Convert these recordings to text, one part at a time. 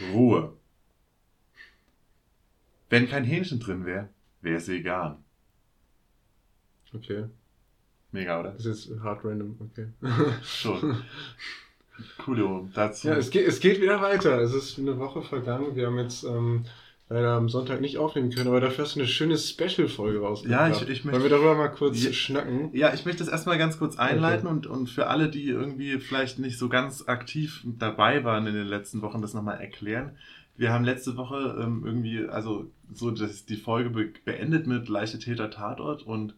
Ruhe. Wenn kein Hähnchen drin wäre, wäre es vegan. Okay. Mega, oder? Das ist jetzt hard random, okay. Schon. Coolio. Dazu. Ja, es geht, es geht wieder weiter. Es ist eine Woche vergangen. Wir haben jetzt ähm, leider am Sonntag nicht aufnehmen können, aber dafür hast du eine schöne Special-Folge rausgebracht. Ja, ich, ich möchte. Wollen wir darüber mal kurz Ja. schnacken? Ja, ich möchte das erstmal ganz kurz einleiten und, und für alle, die irgendwie vielleicht nicht so ganz aktiv dabei waren in den letzten Wochen, das nochmal erklären. Wir haben letzte Woche ähm, irgendwie, also so dass die Folge be beendet mit leichte Täter Tatort und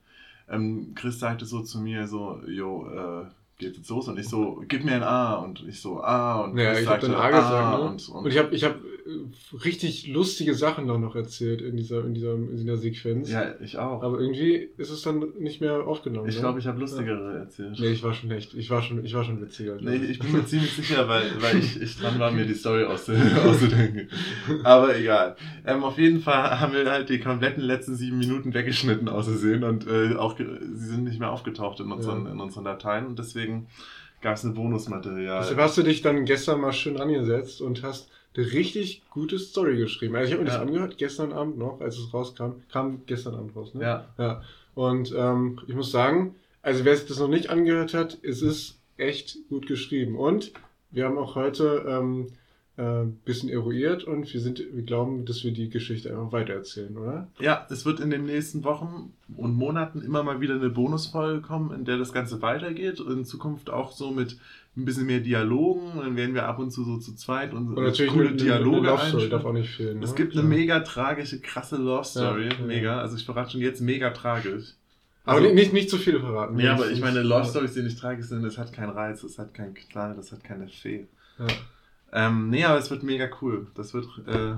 ähm, Chris sagte so zu mir so, jo, äh, geht jetzt los? Und ich so, gib mir ein A und ich so, A und Ja, Chris ich habe dann A gesagt, ne? und, und, Und ich habe ich hab richtig lustige Sachen doch noch erzählt in dieser, in dieser, in dieser Sequenz. ja, ich auch. Aber irgendwie ist es dann nicht mehr aufgenommen. ich ne? glaube, ich habe lustigere erzählt. Nee, ich war schon echt, ich war schon, ich war schon witziger. Nee, ich bin mir ziemlich sicher, weil, weil ich, ich dran war, mir die Story auszu- auszudenken. Aber egal. Ähm, auf jeden Fall haben wir halt die kompletten letzten sieben Minuten weggeschnitten aus Versehen und äh, auch sie sind nicht mehr aufgetaucht in unseren, Ja. in unseren Dateien und deswegen gab es ein Bonusmaterial. Deshalb hast du dich dann gestern mal schön rangesetzt und hast richtig gute Story geschrieben. Also ich habe mir Ja. das angehört, gestern Abend noch, als es rauskam. Kam gestern Abend raus, ne? Ja. ja. Und ähm, ich muss sagen, also wer sich das noch nicht angehört hat, es ist echt gut geschrieben. Und wir haben auch heute ähm, äh, ein bisschen eruiert und wir sind, wir glauben, dass wir die Geschichte einfach weitererzählen, oder? Ja, es wird in den nächsten Wochen und Monaten immer mal wieder eine Bonusfolge kommen, in der das Ganze weitergeht. Und in Zukunft auch so mit ein bisschen mehr Dialogen. Dann werden wir ab und zu so zu zweit und Und natürlich coole eine, Dialoge eine Love Story darf auch nicht fehlen. Ne? Es gibt eine mega tragische, krasse Love Story. Ja, ja. Mega. Also ich verrate schon jetzt mega tragisch. Aber Also- nicht, nicht, nicht zu viel verraten. Ja, aber ich meine, Love ja. Stories, die nicht tragisch sind, das hat keinen Reiz, das hat keinen Knall, das hat keine Fee. Ja. Ähm, nee, aber es wird mega cool. Das wird äh,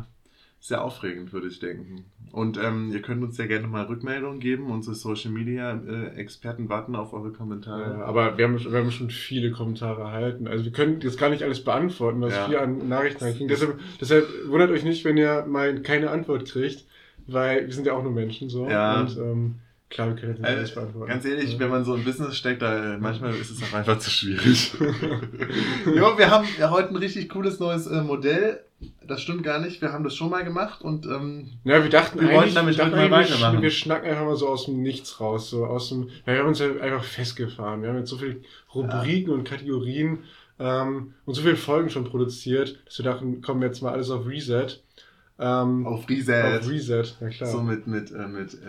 sehr aufregend, würde ich denken. Und ähm, ihr könnt uns ja gerne mal Rückmeldungen geben. Unsere Social Media äh, Experten warten auf eure Kommentare. Ja, aber wir haben, wir haben schon viele Kommentare erhalten. Also wir können jetzt gar nicht alles beantworten, was Ja. viel an Nachrichten reinkriegen. Deshalb, deshalb wundert euch nicht, wenn ihr mal keine Antwort kriegt, weil wir sind ja auch nur Menschen so. Ja. Und ähm, klar, wir können jetzt nicht alles Äh, beantworten. ganz ehrlich, Ja. wenn man so im Business steckt, da äh, manchmal ist es auch einfach zu schwierig. jo, wir haben ja heute ein richtig cooles neues äh, Modell. Das stimmt gar nicht. Wir haben das schon mal gemacht und ähm, Ja, wir dachten Wir eigentlich, wollten damit wir, dachten mal wir, weitermachen. wir schnacken einfach mal so aus dem Nichts raus, so aus dem, ja, wir haben uns ja einfach festgefahren. Wir haben jetzt so viele Rubriken und Kategorien ähm, und so viele Folgen schon produziert, dass wir dachten, kommen jetzt mal alles auf Reset. Ähm, auf Reset. Auf Reset, ja klar. So mit, mit, äh, mit äh,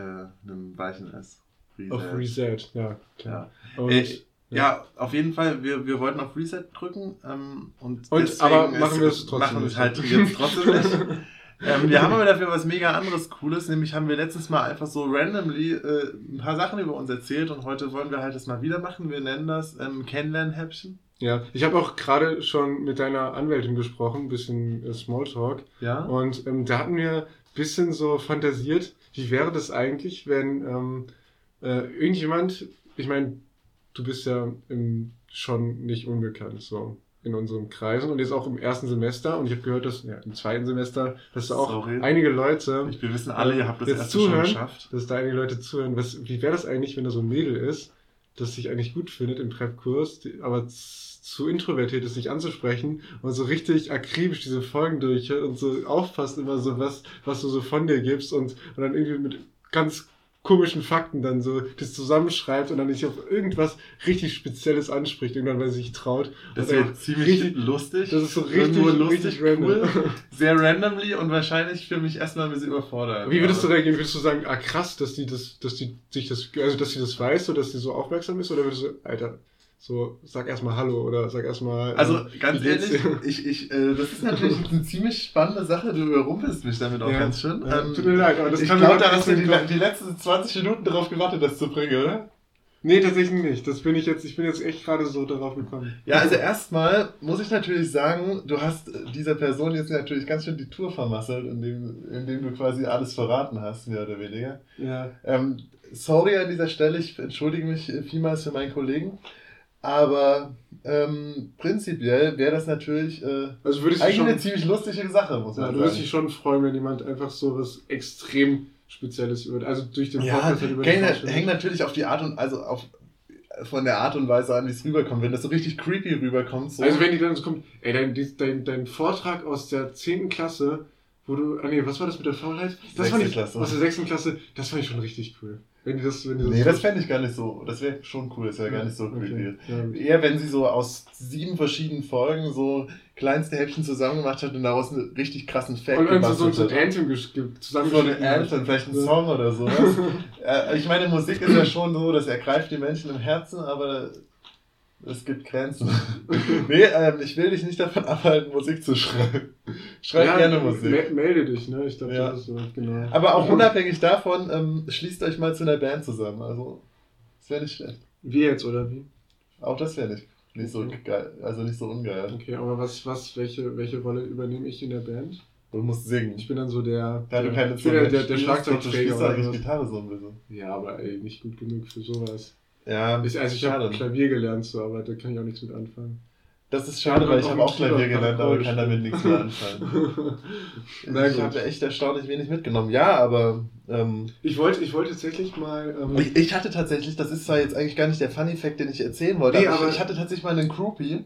einem weichen S. Reset. Auf Reset, ja, klar. Und, Äh, Ja, auf jeden Fall, wir, wir wollten auf Reset drücken. Ähm, und Und, aber machen wir es trotzdem Machen nicht. halt jetzt trotzdem nicht. ähm, wir haben aber dafür was mega anderes Cooles, nämlich haben wir letztes Mal einfach so randomly äh, ein paar Sachen über uns erzählt und heute wollen wir halt das mal wieder machen. Wir nennen das ähm, Kennenlernhäppchen. ja, ich habe auch gerade schon mit deiner Anwältin gesprochen, ein bisschen äh, Smalltalk. Ja. Und ähm, da hatten wir ein bisschen so fantasiert, wie wäre das eigentlich, wenn ähm, äh, irgendjemand, ich meine, du bist ja im, schon nicht unbekannt, so in unseren Kreisen und jetzt auch im ersten Semester und ich habe gehört, dass ja, im zweiten Semester, dass da auch Sorry. einige Leute, Ich, wir wissen alle, ihr habt das erste schon zuhören. geschafft. dass da einige Leute zuhören, was, wie wäre das eigentlich, wenn da so ein Mädel ist, das sich eigentlich gut findet im Prep-Kurs, aber zu introvertiert ist, sich anzusprechen und so richtig akribisch diese Folgen durchhört und so aufpasst immer so was, was du so von dir gibst und, und dann irgendwie mit ganz komischen Fakten dann so das zusammenschreibt und dann nicht auf irgendwas richtig Spezielles anspricht, irgendwann, weil sie sich traut. Das wäre dann ziemlich richtig- lustig. Das ist so richtig, lustig, richtig random. cool. Sehr randomly und wahrscheinlich für mich erstmal ein bisschen überfordert. Wie würdest du reagieren? Würdest du sagen, ah krass, dass die das, dass die sich das, also dass sie das weiß oder dass sie so aufmerksam ist? Oder würdest du, Alter, so sag erstmal Hallo oder sag erstmal. Also ähm, ganz ehrlich, ich, ich, äh, das ist natürlich eine ziemlich spannende Sache. Du überrumpelst mich damit auch Ja. ganz schön. Ja, Ähm, tut mir leid, aber das ich kann glaube, da hast du die, die letzten 20 Minuten darauf gewartet, das zu bringen, oder? Nee, tatsächlich nicht. Das bin ich jetzt, ich bin jetzt echt gerade so darauf gekommen. Ja, also erstmal muss ich natürlich sagen, du hast äh, dieser Person jetzt natürlich ganz schön die Tour vermasselt, indem, indem du quasi alles verraten hast, mehr oder weniger. Ja. Ähm, sorry an dieser Stelle, ich entschuldige mich äh, vielmals für meinen Kollegen. Aber ähm, prinzipiell wäre das natürlich äh, Also eigentlich schon, eine ziemlich lustige Sache, muss ja, man du würdest sagen. dich schon freuen, wenn jemand einfach so was extrem Spezielles über, also durch den Ja, Podcast halt über hängt, Vorstellung- hängt natürlich auf die Art und also auf von der Art und Weise an, wie es rüberkommt. Wenn das so richtig creepy rüberkommt. So. Also wenn die dann so kommt, ey, dein, dein, dein Vortrag aus der 10. Klasse, wo du, ah nee, was war das mit der Faulheit? Das fand ich, Klasse. aus der 6. Klasse, das fand ich schon richtig cool. Wenn die das, wenn die das Nee, das fände ich gar nicht so. Das wäre schon cool, das wäre gar nicht so creepy. Okay. Ja. Eher wenn sie so aus sieben verschiedenen Folgen so kleinste Häppchen zusammen gemacht hat und daraus einen richtig krassen Fact Und, und so, so, so ein hat. Anthem ge- So hat. Anthem, vielleicht ein Ja. Song oder sowas. äh, ich meine, Musik ist ja schon so, das ergreift die Menschen im Herzen, aber es gibt Grenzen. nee, ähm, ich will dich nicht davon abhalten, Musik zu schreiben. Schreib Ja, gerne Musik. me- Melde dich, ne? Ich glaube, Ja. das ist so, genau. Aber auch unabhängig davon, ähm, schließt euch mal zu einer Band zusammen. Also, das wäre nicht schlecht. Wie jetzt, oder wie? Auch das wäre nicht, nicht so Okay. geil, also nicht so ungeil. Okay, aber was, was, welche, welche Rolle übernehme ich in der Band? Du musst singen. Ich bin dann so der, du der, keine der, der, der spielst, Schlagzeugträger spielst du oder eigentlich. Gitarre so ein bisschen. Ja, aber ey, nicht gut genug für sowas. Ja, Ich, also ich habe Klavier gelernt, so, aber da kann ich auch nichts mit anfangen. Das ist schade, weil ich auch habe auch Klavier gelernt, aber kann damit nichts mehr anfangen. Na ich habe echt erstaunlich wenig mitgenommen. Ja, aber ähm, Ich wollte, ich wollte tatsächlich mal. Ähm, ich, ich hatte tatsächlich, das ist zwar jetzt eigentlich gar nicht der Funny Fact, den ich erzählen wollte, Nee, aber, ich, ich hatte tatsächlich mal einen Groupie,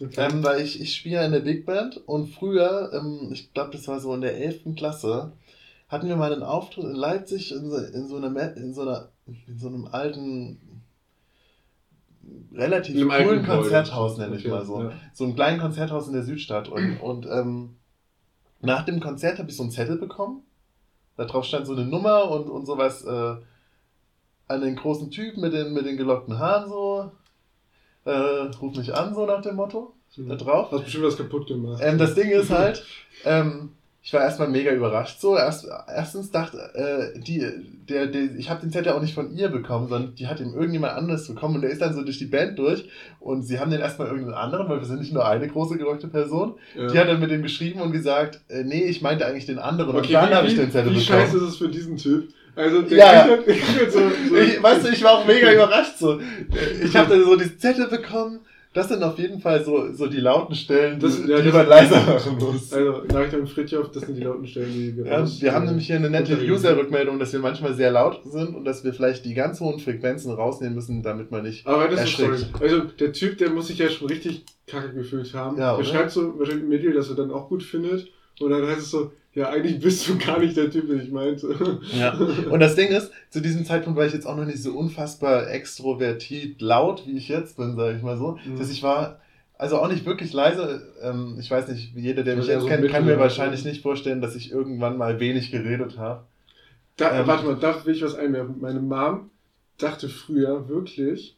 okay. ähm, weil ich, ich spiele ja in der Big Band und früher, ähm, ich glaube, das war so in der 11. Klasse, hatten wir mal einen Auftritt in Leipzig in so, in so, einer, in so, einer, in so einem alten, relativ alten coolen. Konzerthaus, nenne ich Okay, mal so. ja. so einem kleinen Konzerthaus in der Südstadt. Und, und ähm, nach dem Konzert habe ich so einen Zettel bekommen. Da drauf stand so eine Nummer und, und sowas äh, an den großen Typ mit den, mit den gelockten Haaren so. Äh, ruf mich an, so nach dem Motto. Da drauf. Hast bestimmt was kaputt gemacht. Ähm, das Ding ist halt, ähm, ich war erstmal mega überrascht. So, erst, erstens dachte, äh, die, der, der, ich habe den Zettel auch nicht von ihr bekommen, sondern die hat ihm irgendjemand anderes bekommen und der ist dann so durch die Band durch und sie haben den erstmal irgendeinen anderen, weil wir sind nicht nur eine große gelockte Person. ja. Die hat dann mit dem geschrieben und gesagt, äh, nee, ich meinte eigentlich den anderen okay, und dann wie, habe ich wie, den Zettel wie bekommen. scheiße ist es für diesen Typ? Also, der Ja, kriegt halt- der kriegt halt so, so Ich, weißt du, ich war auch mega überrascht. So. Ich habe dann so die Zettel bekommen. Das sind auf jeden Fall so, so die lauten Stellen, Das- die, ja, die man leiser machen muss. Also, Nachricht an Fritjof, das sind die lauten Stellen, die wir Ja, wir haben nämlich hier eine nette. User-Rückmeldung, dass wir manchmal sehr laut sind und dass wir vielleicht die ganz hohen Frequenzen rausnehmen müssen, damit man nicht. Aber das ist Erschreckt. sorry. Also, der Typ, der muss sich ja schon richtig kacke gefühlt haben. Ja, oder? schreibt so wahrscheinlich ein Mail, das er dann auch gut findet. Und dann heißt es so, ja, eigentlich bist du gar nicht der Typ, den ich meinte. Ja. Und das Ding ist, zu diesem Zeitpunkt war ich jetzt auch noch nicht so unfassbar extrovertiert laut, wie ich jetzt bin, sage ich mal so. Mhm. Dass ich war, also auch nicht wirklich leise. Ähm, ich weiß nicht, jeder, der mich jetzt so kennt, kann mir wahrscheinlich nicht vorstellen, dass ich irgendwann mal wenig geredet habe. Da, Ähm. warte mal, da will ich was einwerfen. Meine Mom dachte früher wirklich,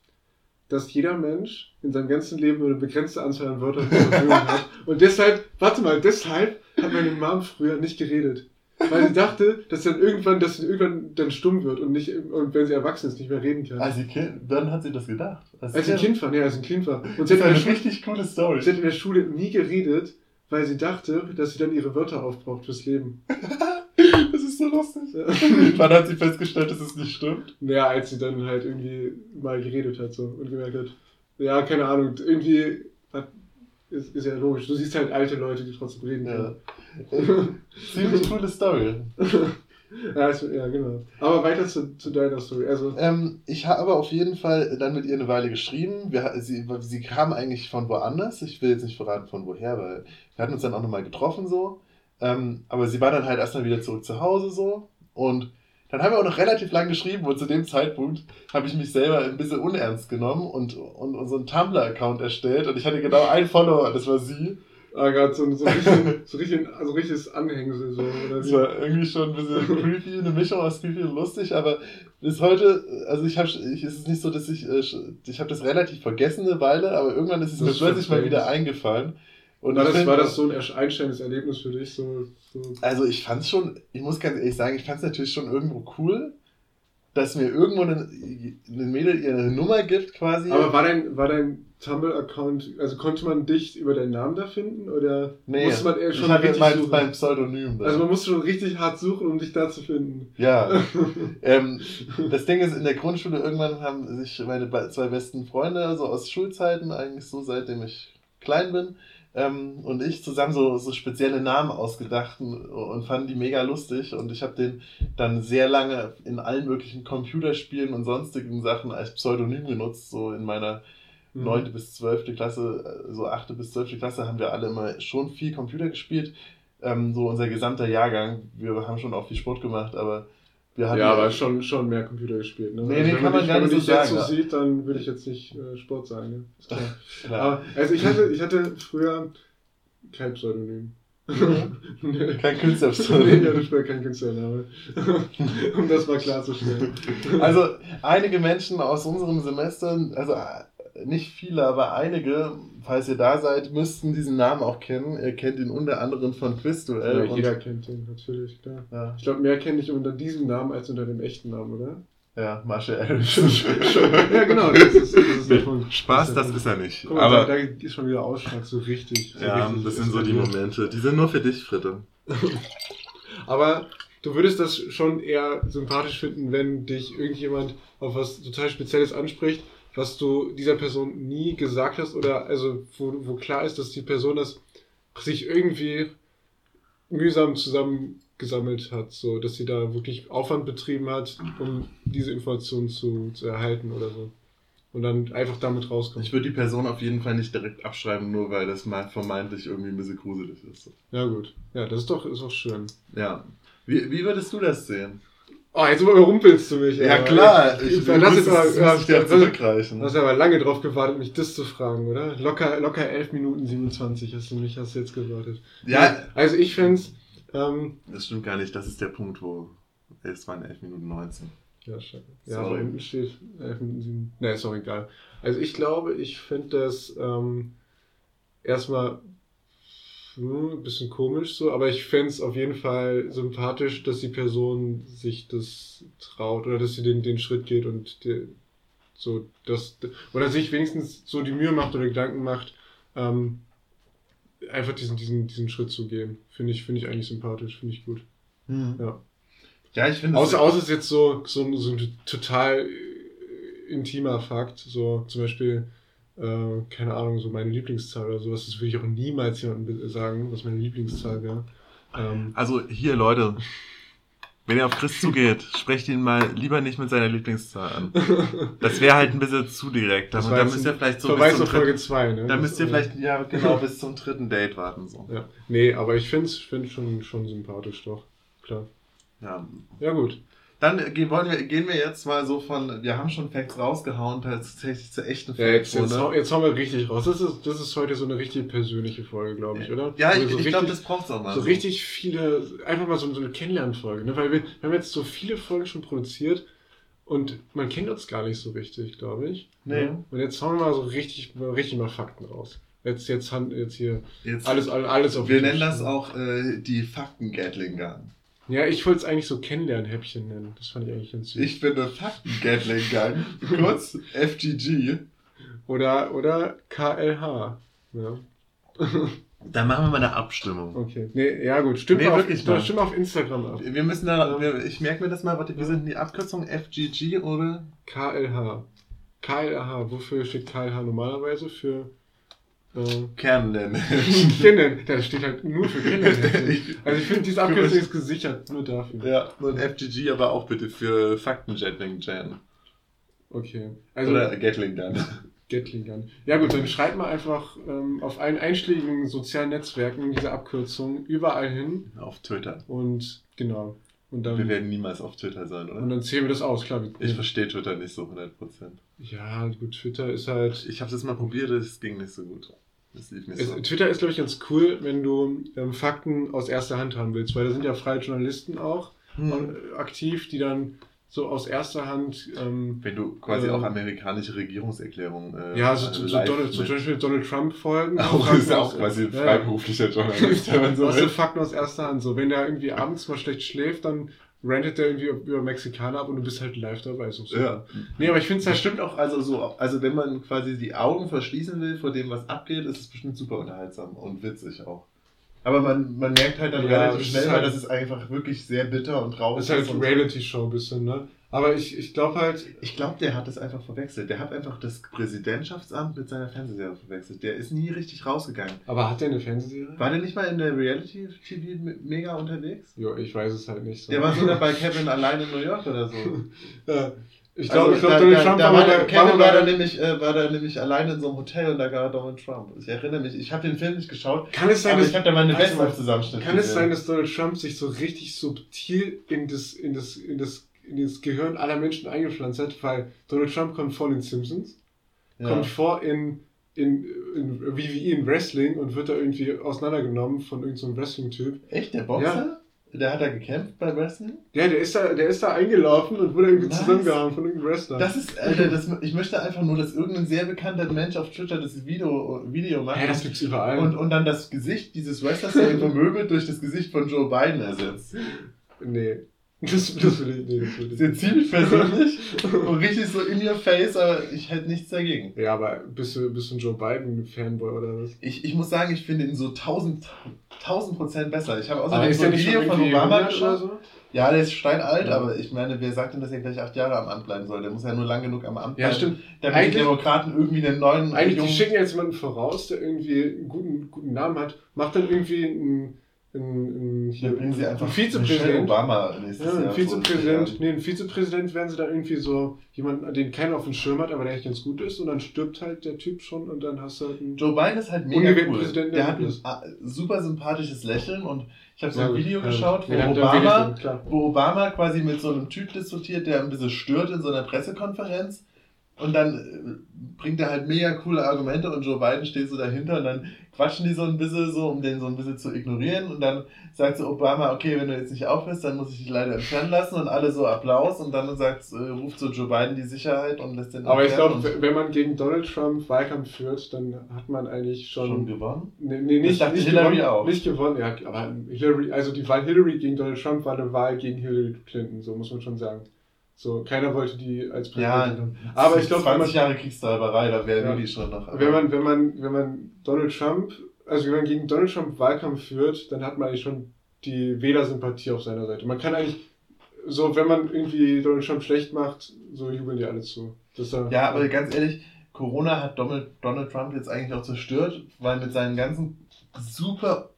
dass jeder Mensch in seinem ganzen Leben nur eine begrenzte Anzahl an Wörtern zur Verfügung hat. Und deshalb, warte mal, deshalb hat meine Mom früher nicht geredet. Weil sie dachte, dass dann irgendwann, dass sie irgendwann dann stumm wird und nicht, und wenn sie erwachsen ist, nicht mehr reden kann. Als sie kind, dann hat sie das gedacht. als sie ein Kind war, nee, als sie ein Kind war. Und Das sie ist hat, in eine richtig coole Story. sie hat in der Schule nie geredet, weil sie dachte, dass sie dann ihre Wörter aufbraucht fürs Leben. Das ist so lustig. Wann hat sie festgestellt, dass es nicht stimmt? Naja, als sie dann halt irgendwie mal geredet hat so und gemerkt hat, ja, keine Ahnung, irgendwie hat, ist, ist ja logisch. Du siehst halt alte Leute, die trotzdem reden Ja. Ziemlich coole Story. Ja, ist, ja, genau. Aber weiter zu, zu deiner Story. Also, Ähm, ich habe auf jeden Fall dann mit ihr eine Weile geschrieben. Wir, sie, sie kam eigentlich von woanders. Ich will jetzt nicht verraten, von woher, weil wir hatten uns dann auch nochmal getroffen so. Ähm, aber sie war dann halt erstmal wieder zurück zu Hause so. Und dann haben wir auch noch relativ lang geschrieben und zu dem Zeitpunkt habe ich mich selber ein bisschen unernst genommen und, und, und so einen Tumblr-Account erstellt. Und ich hatte genau einen Follower, das war sie. ah, gerade so, so, richtig, so, richtig, also richtiges Anhängsel. So, oder Das war irgendwie schon ein bisschen creepy, eine Mischung aus creepy und lustig, aber bis heute, also ich habe, ich, es ist nicht so, dass ich, äh, ich habe das relativ vergessen eine Weile, aber irgendwann ist es mir plötzlich mal wieder eingefallen. Und war, ich das, war das so ein einschneidendes Erlebnis für dich? So, so. Also ich fand's schon, ich muss ganz ehrlich sagen, ich fand's natürlich schon irgendwo cool, dass mir irgendwo eine, eine Mädel ihre Nummer gibt quasi. Aber war dein, war dein Tumblr-Account, also konnte man dich über deinen Namen da finden? Oder nee, musste man eher ich schon richtig mein, suchen? mein Pseudonym. Also man musste schon richtig hart suchen, um dich da zu finden. ja. Ähm, das Ding ist, in der Grundschule irgendwann haben sich meine zwei besten Freunde, also aus Schulzeiten, eigentlich so seitdem ich klein bin, ähm, und ich zusammen so, so spezielle Namen ausgedacht und, und fanden die mega lustig. Und ich habe den dann sehr lange in allen möglichen Computerspielen und sonstigen Sachen als Pseudonym genutzt, so in meiner Mhm. neunte bis zwölfte Klasse, äh, so achte bis zwölfte Klasse haben wir alle immer schon viel Computer gespielt. Ähm, so unser gesamter Jahrgang, wir haben schon auch viel Sport gemacht, aber hatten Ja, aber schon, schon mehr Computer gespielt. Ne? Nee, also nee, wenn kann man dich- gar wenn nicht dich so jetzt sagen, so sieht, dann würde ich jetzt nicht äh, Sport sagen. Ne? Ist klar. klar. Aber, also ich hatte, ich hatte früher kein Pseudonym. nee. Kein Nee, Künstlerpseudonym. ich hatte früher keinen Künstlername. um das mal klarzustellen. Also einige Menschen aus unserem Semester, also nicht viele, aber einige, falls ihr da seid, müssten diesen Namen auch kennen. Ihr kennt ihn unter anderem von Quizduell. Ja, jeder kennt den, natürlich, klar. ja, Ich glaube, mehr kenne ich unter diesem Namen als unter dem echten Namen, oder? ja, Marshall Ellis. ja, genau, das ist, das ist Punkt. Spaß, das Punkt. ist er nicht. Guck Aber da, da ist schon wieder Ausschlag, so richtig. So ja, richtig das sind so die. Momente. Die sind nur für dich, Fritte. Aber du würdest das schon eher sympathisch finden, wenn dich irgendjemand auf was total Spezielles anspricht, was du dieser Person nie gesagt hast oder also wo, wo klar ist, dass die Person das sich irgendwie mühsam zusammengesammelt hat, so dass sie da wirklich Aufwand betrieben hat, um diese Informationen zu, zu erhalten oder so. Und dann einfach damit rauskommt. Ich würde die Person auf jeden Fall nicht direkt abschreiben, nur weil das mal vermeintlich irgendwie ein bisschen gruselig ist. Ja gut. Ja, das ist doch, ist doch schön. Ja. Wie, wie würdest du das sehen? Oh, jetzt überrumpelst du mich. Ja, aber klar. Ich, Ich, das ja, ich dir das- zurückreichen. Du hast aber lange drauf gewartet, mich das zu fragen, oder? Locker, locker 11 Minuten 27 hast du mich hast du jetzt gewartet. Ja, Also ich fände ähm, das stimmt gar nicht. Das ist der Punkt, wo es waren 11 Minuten 19. ja, schade. Ja, da unten steht 11 Minuten 7. Ne, ist auch egal. Also ich glaube, ich finde das ähm, erstmal hm, ein bisschen komisch so, aber ich fände es auf jeden Fall sympathisch, dass die Person sich das traut oder dass sie den, den Schritt geht und die, so das oder sich wenigstens so die Mühe macht oder Gedanken macht, ähm, einfach diesen, diesen, diesen Schritt zu gehen. Finde ich, finde ich eigentlich sympathisch, finde ich gut. Ja. Ja, ich finde Außer, außer es ist jetzt so, so, ein- so ein total intimer Fakt, so zum Beispiel, äh, keine Ahnung, so meine Lieblingszahl oder sowas, das würde ich auch niemals jemandem sagen, was meine Lieblingszahl wäre. Ähm, Also hier, Leute, wenn ihr auf Chris zugeht, sprecht ihn mal lieber nicht mit seiner Lieblingszahl an. Das wäre halt ein bisschen zu direkt. Da, Das da müsst ihr vielleicht so Verweis bis auf zum Folge dritten, 2, ne? da müsst ihr äh, vielleicht, ja genau, bis zum dritten Date warten. So. Ja. Nee, aber ich finde es find schon, schon sympathisch, doch. Klar. Ja. Ja, gut. Dann gehen, wollen wir, gehen wir jetzt mal so von, wir haben schon Facts rausgehauen, tatsächlich zur echten Ja, jetzt, jetzt, jetzt hauen wir richtig raus. Das ist, das ist heute so eine richtig persönliche Folge, glaube ich, oder? Ja, ich, wir so ich glaube, das braucht es auch mal. so richtig viele, einfach mal so, so eine Kennenlernfolge, ne? Weil wir, wir haben jetzt so viele Folgen schon produziert und man kennt uns gar nicht so richtig, glaube ich. Nee. Ja? Und jetzt hauen wir mal so richtig, mal richtig mal Fakten raus. Jetzt, jetzt, jetzt hier Jetzt, alles, alles auf wir nennen das auch äh, die Fakten-Gatling-Gun. Ja, ich wollte es eigentlich so Kennenlernhäppchen nennen. Das fand ich eigentlich ganz süß. Ich finde Fakten-Gatling-Gun, kurz FGG. Oder, oder KLH. Ja. Dann machen wir mal eine Abstimmung. Okay. Nee, ja gut. Stimmt, Nee, auf, wirklich mal. stimmt auf Instagram ab. Wir müssen da, wir, ich merke mir das mal, warte, wie sind die Abkürzungen? FGG oder? KLH. KLH. Wofür steht KLH normalerweise? Für äh, Kernlernen. Kennen. Das steht halt nur für Kennenlernen. Also ich finde, diese Abkürzung ist gesichert. Nur dafür. ja, und FGG aber auch bitte für Fakten-Gatling-Jan. Okay. Also Oder Gatling-Gun. Gatling Gun. Ja gut, dann schreibt mal einfach ähm, auf allen einschlägigen sozialen Netzwerken diese Abkürzung überall hin. Auf Twitter. Und genau. Und dann, Wir werden niemals auf Twitter sein, und oder? dann zählen wir das aus. Klar. Ich verstehe Twitter nicht so 100%. Ja, gut, Twitter ist halt. Ich habe das mal probiert, es ging nicht so gut. Lief nicht Es, so. Twitter ist, glaube ich, ganz cool, wenn du ähm, Fakten aus erster Hand haben willst, weil da sind ja freie Journalisten auch Hm. äh, aktiv, die dann so aus erster Hand. Ähm, Wenn du quasi Ähm, auch amerikanische Regierungserklärungen. Äh, ja, so, so, so, Donald, zum Beispiel Donald Trump folgen. Auch Fakten ist auch quasi ein ja, ja. freiberuflicher Journalist, so will. Fakten aus erster Hand. So, wenn der irgendwie abends mal schlecht schläft, dann rantet der irgendwie über Mexikaner ab und du bist halt live dabei. So. Ja. Nee, aber ich finde es Das halt stimmt auch, also so, also wenn man quasi die Augen verschließen will vor dem, was abgeht, ist es bestimmt super unterhaltsam und witzig auch. Aber man, man merkt halt dann Ja, relativ schnell, ist weil halt- das ist einfach wirklich sehr bitter und traurig. Das ist halt Reality-Show ein bisschen, ne? Aber ich, ich glaube halt. Ich glaube, der hat das einfach verwechselt. Der hat einfach das Präsidentschaftsamt mit seiner Fernsehserie verwechselt. Der ist nie richtig rausgegangen. Aber hat der eine Fernsehserie? War der nicht mal in der Reality-TV mega unterwegs? Jo, ich weiß es halt nicht so. Der war sogar bei Kevin allein in New York oder so. ja. Ich glaube, also, ich glaube, Donald Trump da, war, da, Kevin war da, nämlich, äh, war da nämlich alleine in so einem Hotel und da war Donald Trump. Ich erinnere mich, ich habe den Film nicht geschaut, kann es sein, aber dass, ich habe da mal eine Best-of-Zusammenschnitt Kann es sein, dass Donald Trump sich so richtig subtil in das, in das, in das, in das Gehirn aller Menschen eingepflanzt hat? Weil Donald Trump kommt vor in den Simpsons, ja. kommt vor in, in, in WWE in Wrestling und wird da irgendwie auseinandergenommen von irgendeinem so Wrestling-Typ. Echt, der Boxer? Ja. Der hat da gekämpft bei Wrestling? Ja, der ist da, der ist da eingelaufen und wurde irgendwie zusammengehauen von irgendeinem Wrestler. Das ist, Alter, das, ich möchte einfach nur, dass irgendein sehr bekannter Mensch auf Twitter das Video, Video macht. Ja, das gibt's überall. Und, und dann das Gesicht dieses Wrestlers der vermöbelt durch das Gesicht von Joe Biden ersetzt. Nee. Das, das will ich, nee, das will ich. Ziemlich persönlich und richtig so in your face, aber ich hätte nichts dagegen. Ja, aber bist du, bist du ein Joe Biden-Fanboy oder was? Ich, ich muss sagen, ich finde ihn so tausend, tausend Prozent besser. Ich habe außerdem so ein Video von Obama geschaut. So? Ja, der ist steinalt, ja. aber ich meine, wer sagt denn, dass er gleich acht Jahre am Amt bleiben soll? Der muss ja nur lang genug am Amt bleiben. Ja, stimmt. Damit eigentlich, die Demokraten irgendwie einen neuen. Eigentlich, die schicken jetzt jemanden voraus, der irgendwie einen guten, guten Namen hat, macht dann irgendwie einen in, in hier bringen sie einfach ein Vizepräsident. Obama nächstes ja, Jahr Vizepräsident, nee, ein Vizepräsident werden sie da irgendwie so jemanden, den keiner auf dem Schirm hat, aber der echt ganz gut ist und dann stirbt halt der Typ schon und dann hast du halt einen Joe Biden ist halt mega cool. Präsident, der, der hat ein super sympathisches Lächeln und ich habe so ein Video ja, geschaut, wo, Obama, wo Obama quasi mit so einem Typ diskutiert, der ein bisschen stört in so einer Pressekonferenz und dann äh, bringt er halt mega coole Argumente und Joe Biden steht so dahinter und dann quatschen die so ein bisschen so, um den so ein bisschen zu ignorieren. Und dann sagt so Obama, okay, wenn du jetzt nicht aufhörst, dann muss ich dich leider entfernen lassen. Und alle so Applaus. Und dann sagt, äh, ruft so Joe Biden die Sicherheit und lässt den Aber ich glaube, wenn man gegen Donald Trump Wahlkampf führt, dann hat man eigentlich schon... Schon gewonnen? Nee, nee nicht, nicht Hillary gewonnen, auch. Nicht gewonnen, ja. Aber Hillary, also die Wahl Hillary gegen Donald Trump war eine Wahl gegen Hillary Clinton, so muss man schon sagen. So, keiner wollte die als Präsidentin ja, Aber ich glaube, 20 Jahre Kriegstreiberei, da wäre ja, die schon noch. Wenn man, wenn man, wenn man Donald Trump, also wenn man gegen Donald Trump Wahlkampf führt, dann hat man eigentlich schon die Wählersympathie auf seiner Seite. Man kann eigentlich, so, wenn man irgendwie Donald Trump schlecht macht, so jubeln die alle zu. Er, ja, aber ganz ehrlich, Corona hat Donald, Donald Trump jetzt eigentlich auch zerstört, weil mit seinen ganzen super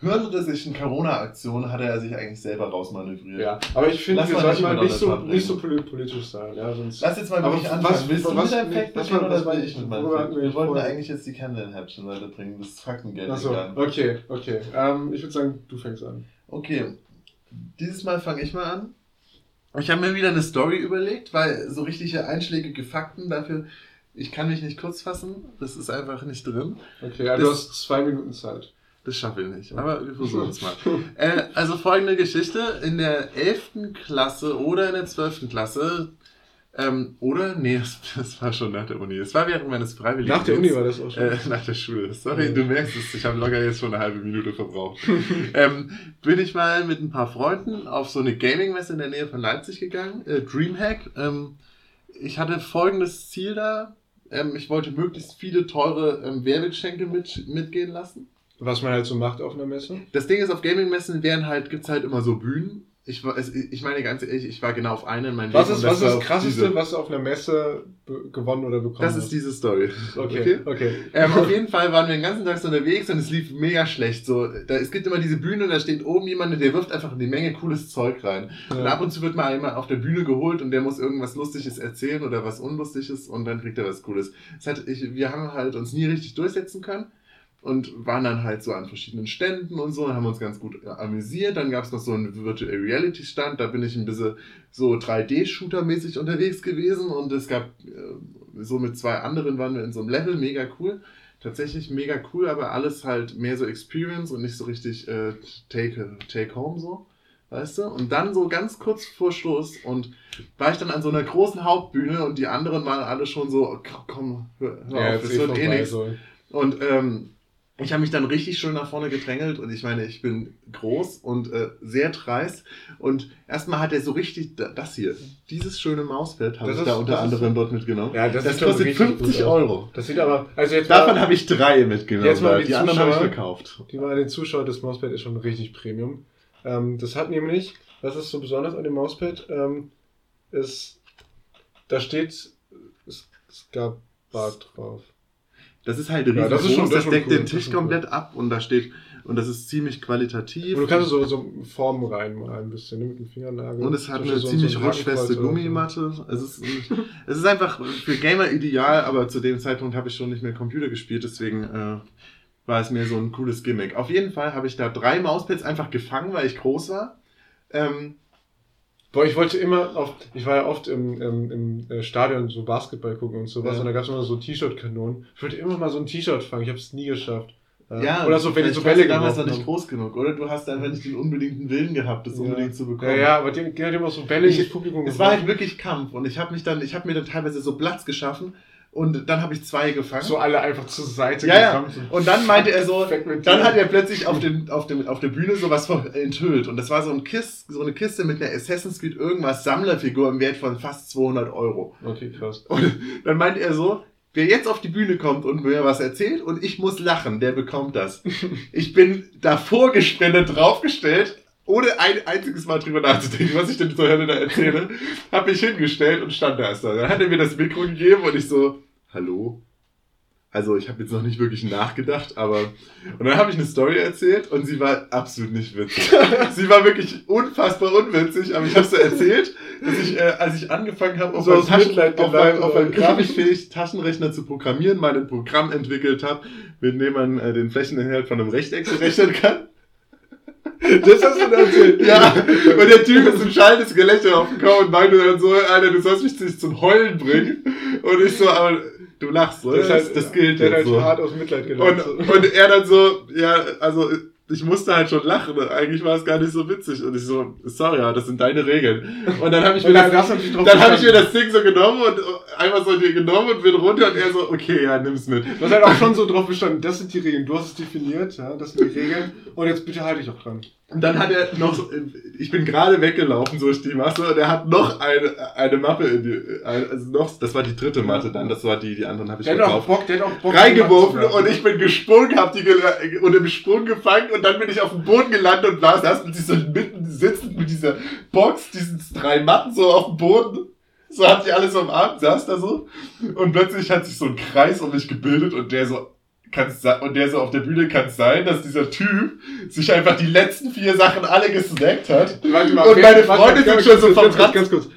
hirnrissischen Corona-Aktionen hat er sich eigentlich selber rausmanövriert. Ja, aber ich finde, wir sollten mal nicht so, nicht so politisch sein. Ja, sonst Lass jetzt mal wirklich anfangen. Was, Willst du was, mit deinem Fact was, was, oder ich mit meinem Fact? Wir wollten eigentlich jetzt die Candle-Häppchen weiterbringen, das Faktengeld. Achso, okay, okay. Ähm, ich würde sagen, du fängst an. Okay, dieses Mal fange ich mal an. Ich habe mir wieder eine Story überlegt, weil so richtige einschlägige Fakten dafür, ich kann mich nicht kurz fassen, das ist einfach nicht drin. Okay, ja, das, du hast zwei Minuten Zeit. Das schaffe ich nicht, aber wir versuchen es mal. Äh, also folgende Geschichte. In der 11. Klasse oder in der 12. Klasse, ähm, oder? Nee, das, das, war schon nach der Uni. Es war während meines Freiwilligen. Nach der Uni war das auch schon. Äh, nach der Schule. Sorry, du merkst es, ich habe locker jetzt schon eine halbe Minute verbraucht. ähm, bin ich mal mit ein paar Freunden auf so eine Gaming-Messe in der Nähe von Leipzig gegangen, äh, Dreamhack. Ähm, ich hatte folgendes Ziel da. Ähm, ich wollte möglichst viele teure ähm, Werbegeschenke mit, mitgehen lassen. Was man halt so macht auf einer Messe? Das Ding ist, auf Gaming-Messen werden halt, gibt's halt immer so Bühnen. Ich, war, ich meine ganz ehrlich, ich war genau auf einer in meinem was Leben. Ist, was ist das Krasseste, diese... was du auf einer Messe gewonnen oder bekommen Das hast? ist diese Story. Okay, okay. okay. Ähm, auf jeden Fall waren wir den ganzen Tag so unterwegs und es lief mega schlecht. So, da, es gibt immer diese Bühne und da steht oben jemand, der wirft einfach eine Menge cooles Zeug rein. Ja. Und ab und zu wird mal jemand auf der Bühne geholt und der muss irgendwas Lustiges erzählen oder was Unlustiges und dann kriegt er was Cooles. Das hat, ich, wir haben halt uns nie richtig durchsetzen können und waren dann halt so an verschiedenen Ständen und so und haben uns ganz gut amüsiert. Dann gab es noch so einen Virtual Reality Stand, da bin ich ein bisschen so 3D-Shooter-mäßig unterwegs gewesen und es gab äh, so mit zwei anderen waren wir in so einem Level, mega cool. Tatsächlich mega cool, aber alles halt mehr so Experience und nicht so richtig äh, take, take Home so. Weißt du? Und dann so ganz kurz vor Schluss und war ich dann an so einer großen Hauptbühne und die anderen waren alle schon so, komm, hör, hör ja, auf, es wird eh nichts. So. Und ähm, ich habe mich dann richtig schön nach vorne gedrängelt und ich meine, ich bin groß und äh, sehr dreist. Und erstmal hat er so richtig das hier, dieses schöne Mauspad, habe ich da unter anderem dort mitgenommen. Ja, das, das kostet 50 Euro. Das sieht aber, also jetzt Davon habe ich drei mitgenommen. Jetzt mal die, die anderen habe ich verkauft. Die mal den Zuschauer, das Mauspad ist schon richtig Premium. Ähm, das hat nämlich, was ist so besonders an dem Mauspad? Ähm, ist, da steht, Bart drauf. Das ist halt riesengroß, Ja, das schon- das das, deckt cool, den Tisch komplett ab und da steht, und das ist ziemlich qualitativ. Und du kannst so, so Formen reinmalen, ein bisschen, ne, mit dem Fingernagel. Und es hat eine so- ziemlich so rutschfeste. Gummimatte. Es ist, es ist einfach für Gamer ideal, aber zu dem Zeitpunkt habe ich schon nicht mehr Computer gespielt, deswegen äh, war es mir so ein cooles Gimmick. Auf jeden Fall habe ich da drei Mauspads einfach gefangen, weil ich groß war. Ähm, Boah, ich wollte immer auf, ich war ja oft im, im, im äh, Stadion so Basketball gucken und sowas Ja. und da gab es immer so T-Shirt-Kanonen. Ich wollte immer mal so ein T-Shirt fangen, ich habe es nie geschafft. ja, oder so, wenn vielleicht so Bälle damals noch nicht groß genug, oder? Du hast einfach nicht den unbedingten Willen gehabt, das Ja. unbedingt zu bekommen. Ja, ja, aber die, die hat immer so Bälle Ich- ins Publikum Es war halt wirklich Kampf und ich habe mich dann, ich habe mir dann teilweise so Platz geschaffen und dann habe ich zwei gefangen. so alle einfach zur Seite Ja, ja. gerammt. Und dann meinte er so, dann hat er plötzlich auf, dem, auf, dem, auf der Bühne sowas von enthüllt. Und das war so, ein Kist, so eine Kiste mit einer Assassin's Creed irgendwas Sammlerfigur im Wert von fast 200 Euro. Okay, krass. Und dann meinte er so, wer jetzt auf die Bühne kommt und mir was erzählt und ich muss lachen, der bekommt das. Ich bin davor gesprintet, draufgestellt, ohne ein einziges Mal drüber nachzudenken, was ich denn zur Hölle da erzähle, habe mich hingestellt und stand da erst da. Dann hat er mir das Mikro gegeben und ich so, hallo? Also ich habe jetzt noch nicht wirklich nachgedacht, aber und dann habe ich eine Story erzählt und sie war absolut nicht witzig. sie war wirklich unfassbar unwitzig, aber ich habe so erzählt, dass ich, äh, als ich angefangen habe, auf, So meinem Taschen, auf, meinem, auf meinem grafikfähig Taschenrechner zu programmieren, mal ein Programm entwickelt habe, mit dem man äh, den Flächeninhalt von einem Rechteck berechnen kann. Das hast du da erzählt. Ja, und der Typ ist ein schallendes Gelächter aufgekommen und meinte dann so, Alter, du sollst mich nicht zum Heulen bringen. Und ich so, aber du lachst, oder? Das, Das, halt, das gilt der hat jetzt halt so. hart aus Mitleid Und, gelacht. und er dann so, ja, also ich musste halt schon lachen. Eigentlich war es gar nicht so witzig. Und ich so, sorry, ja, das sind deine Regeln. Und dann habe ich mir dann das, dann habe ich mir das Ding so genommen und einfach so dir genommen und bin runter und er so, okay, ja, nimm's mit. Du hast halt auch schon so drauf bestanden, das sind die Regeln, du hast es definiert, ja, das sind die Regeln und jetzt bitte halte ich auch dran. Und dann hat er noch, so- ich bin gerade weggelaufen durch die Masse und er hat noch eine, eine Mappe in die, also noch, das war die dritte Matte dann, das war die, die anderen habe ich Der verkauft. Bock, der hat Bock. reingeworfen und ich bin gesprungen, hab die und im Sprung gefangen und dann bin ich auf den Boden gelandet und war saß mit dieser mitten sitzend mit dieser Box, diesen drei Matten so auf dem Boden. So hat die alles umarmt, saß da so und plötzlich hat sich so ein Kreis um mich gebildet und der so kann's und der so auf der Bühne kann es sein, dass dieser Typ sich einfach die letzten vier Sachen alle gesnackt hat. Warte mal, Und meine Freunde ganz sind schon so ganz, Rand. ganz kurz.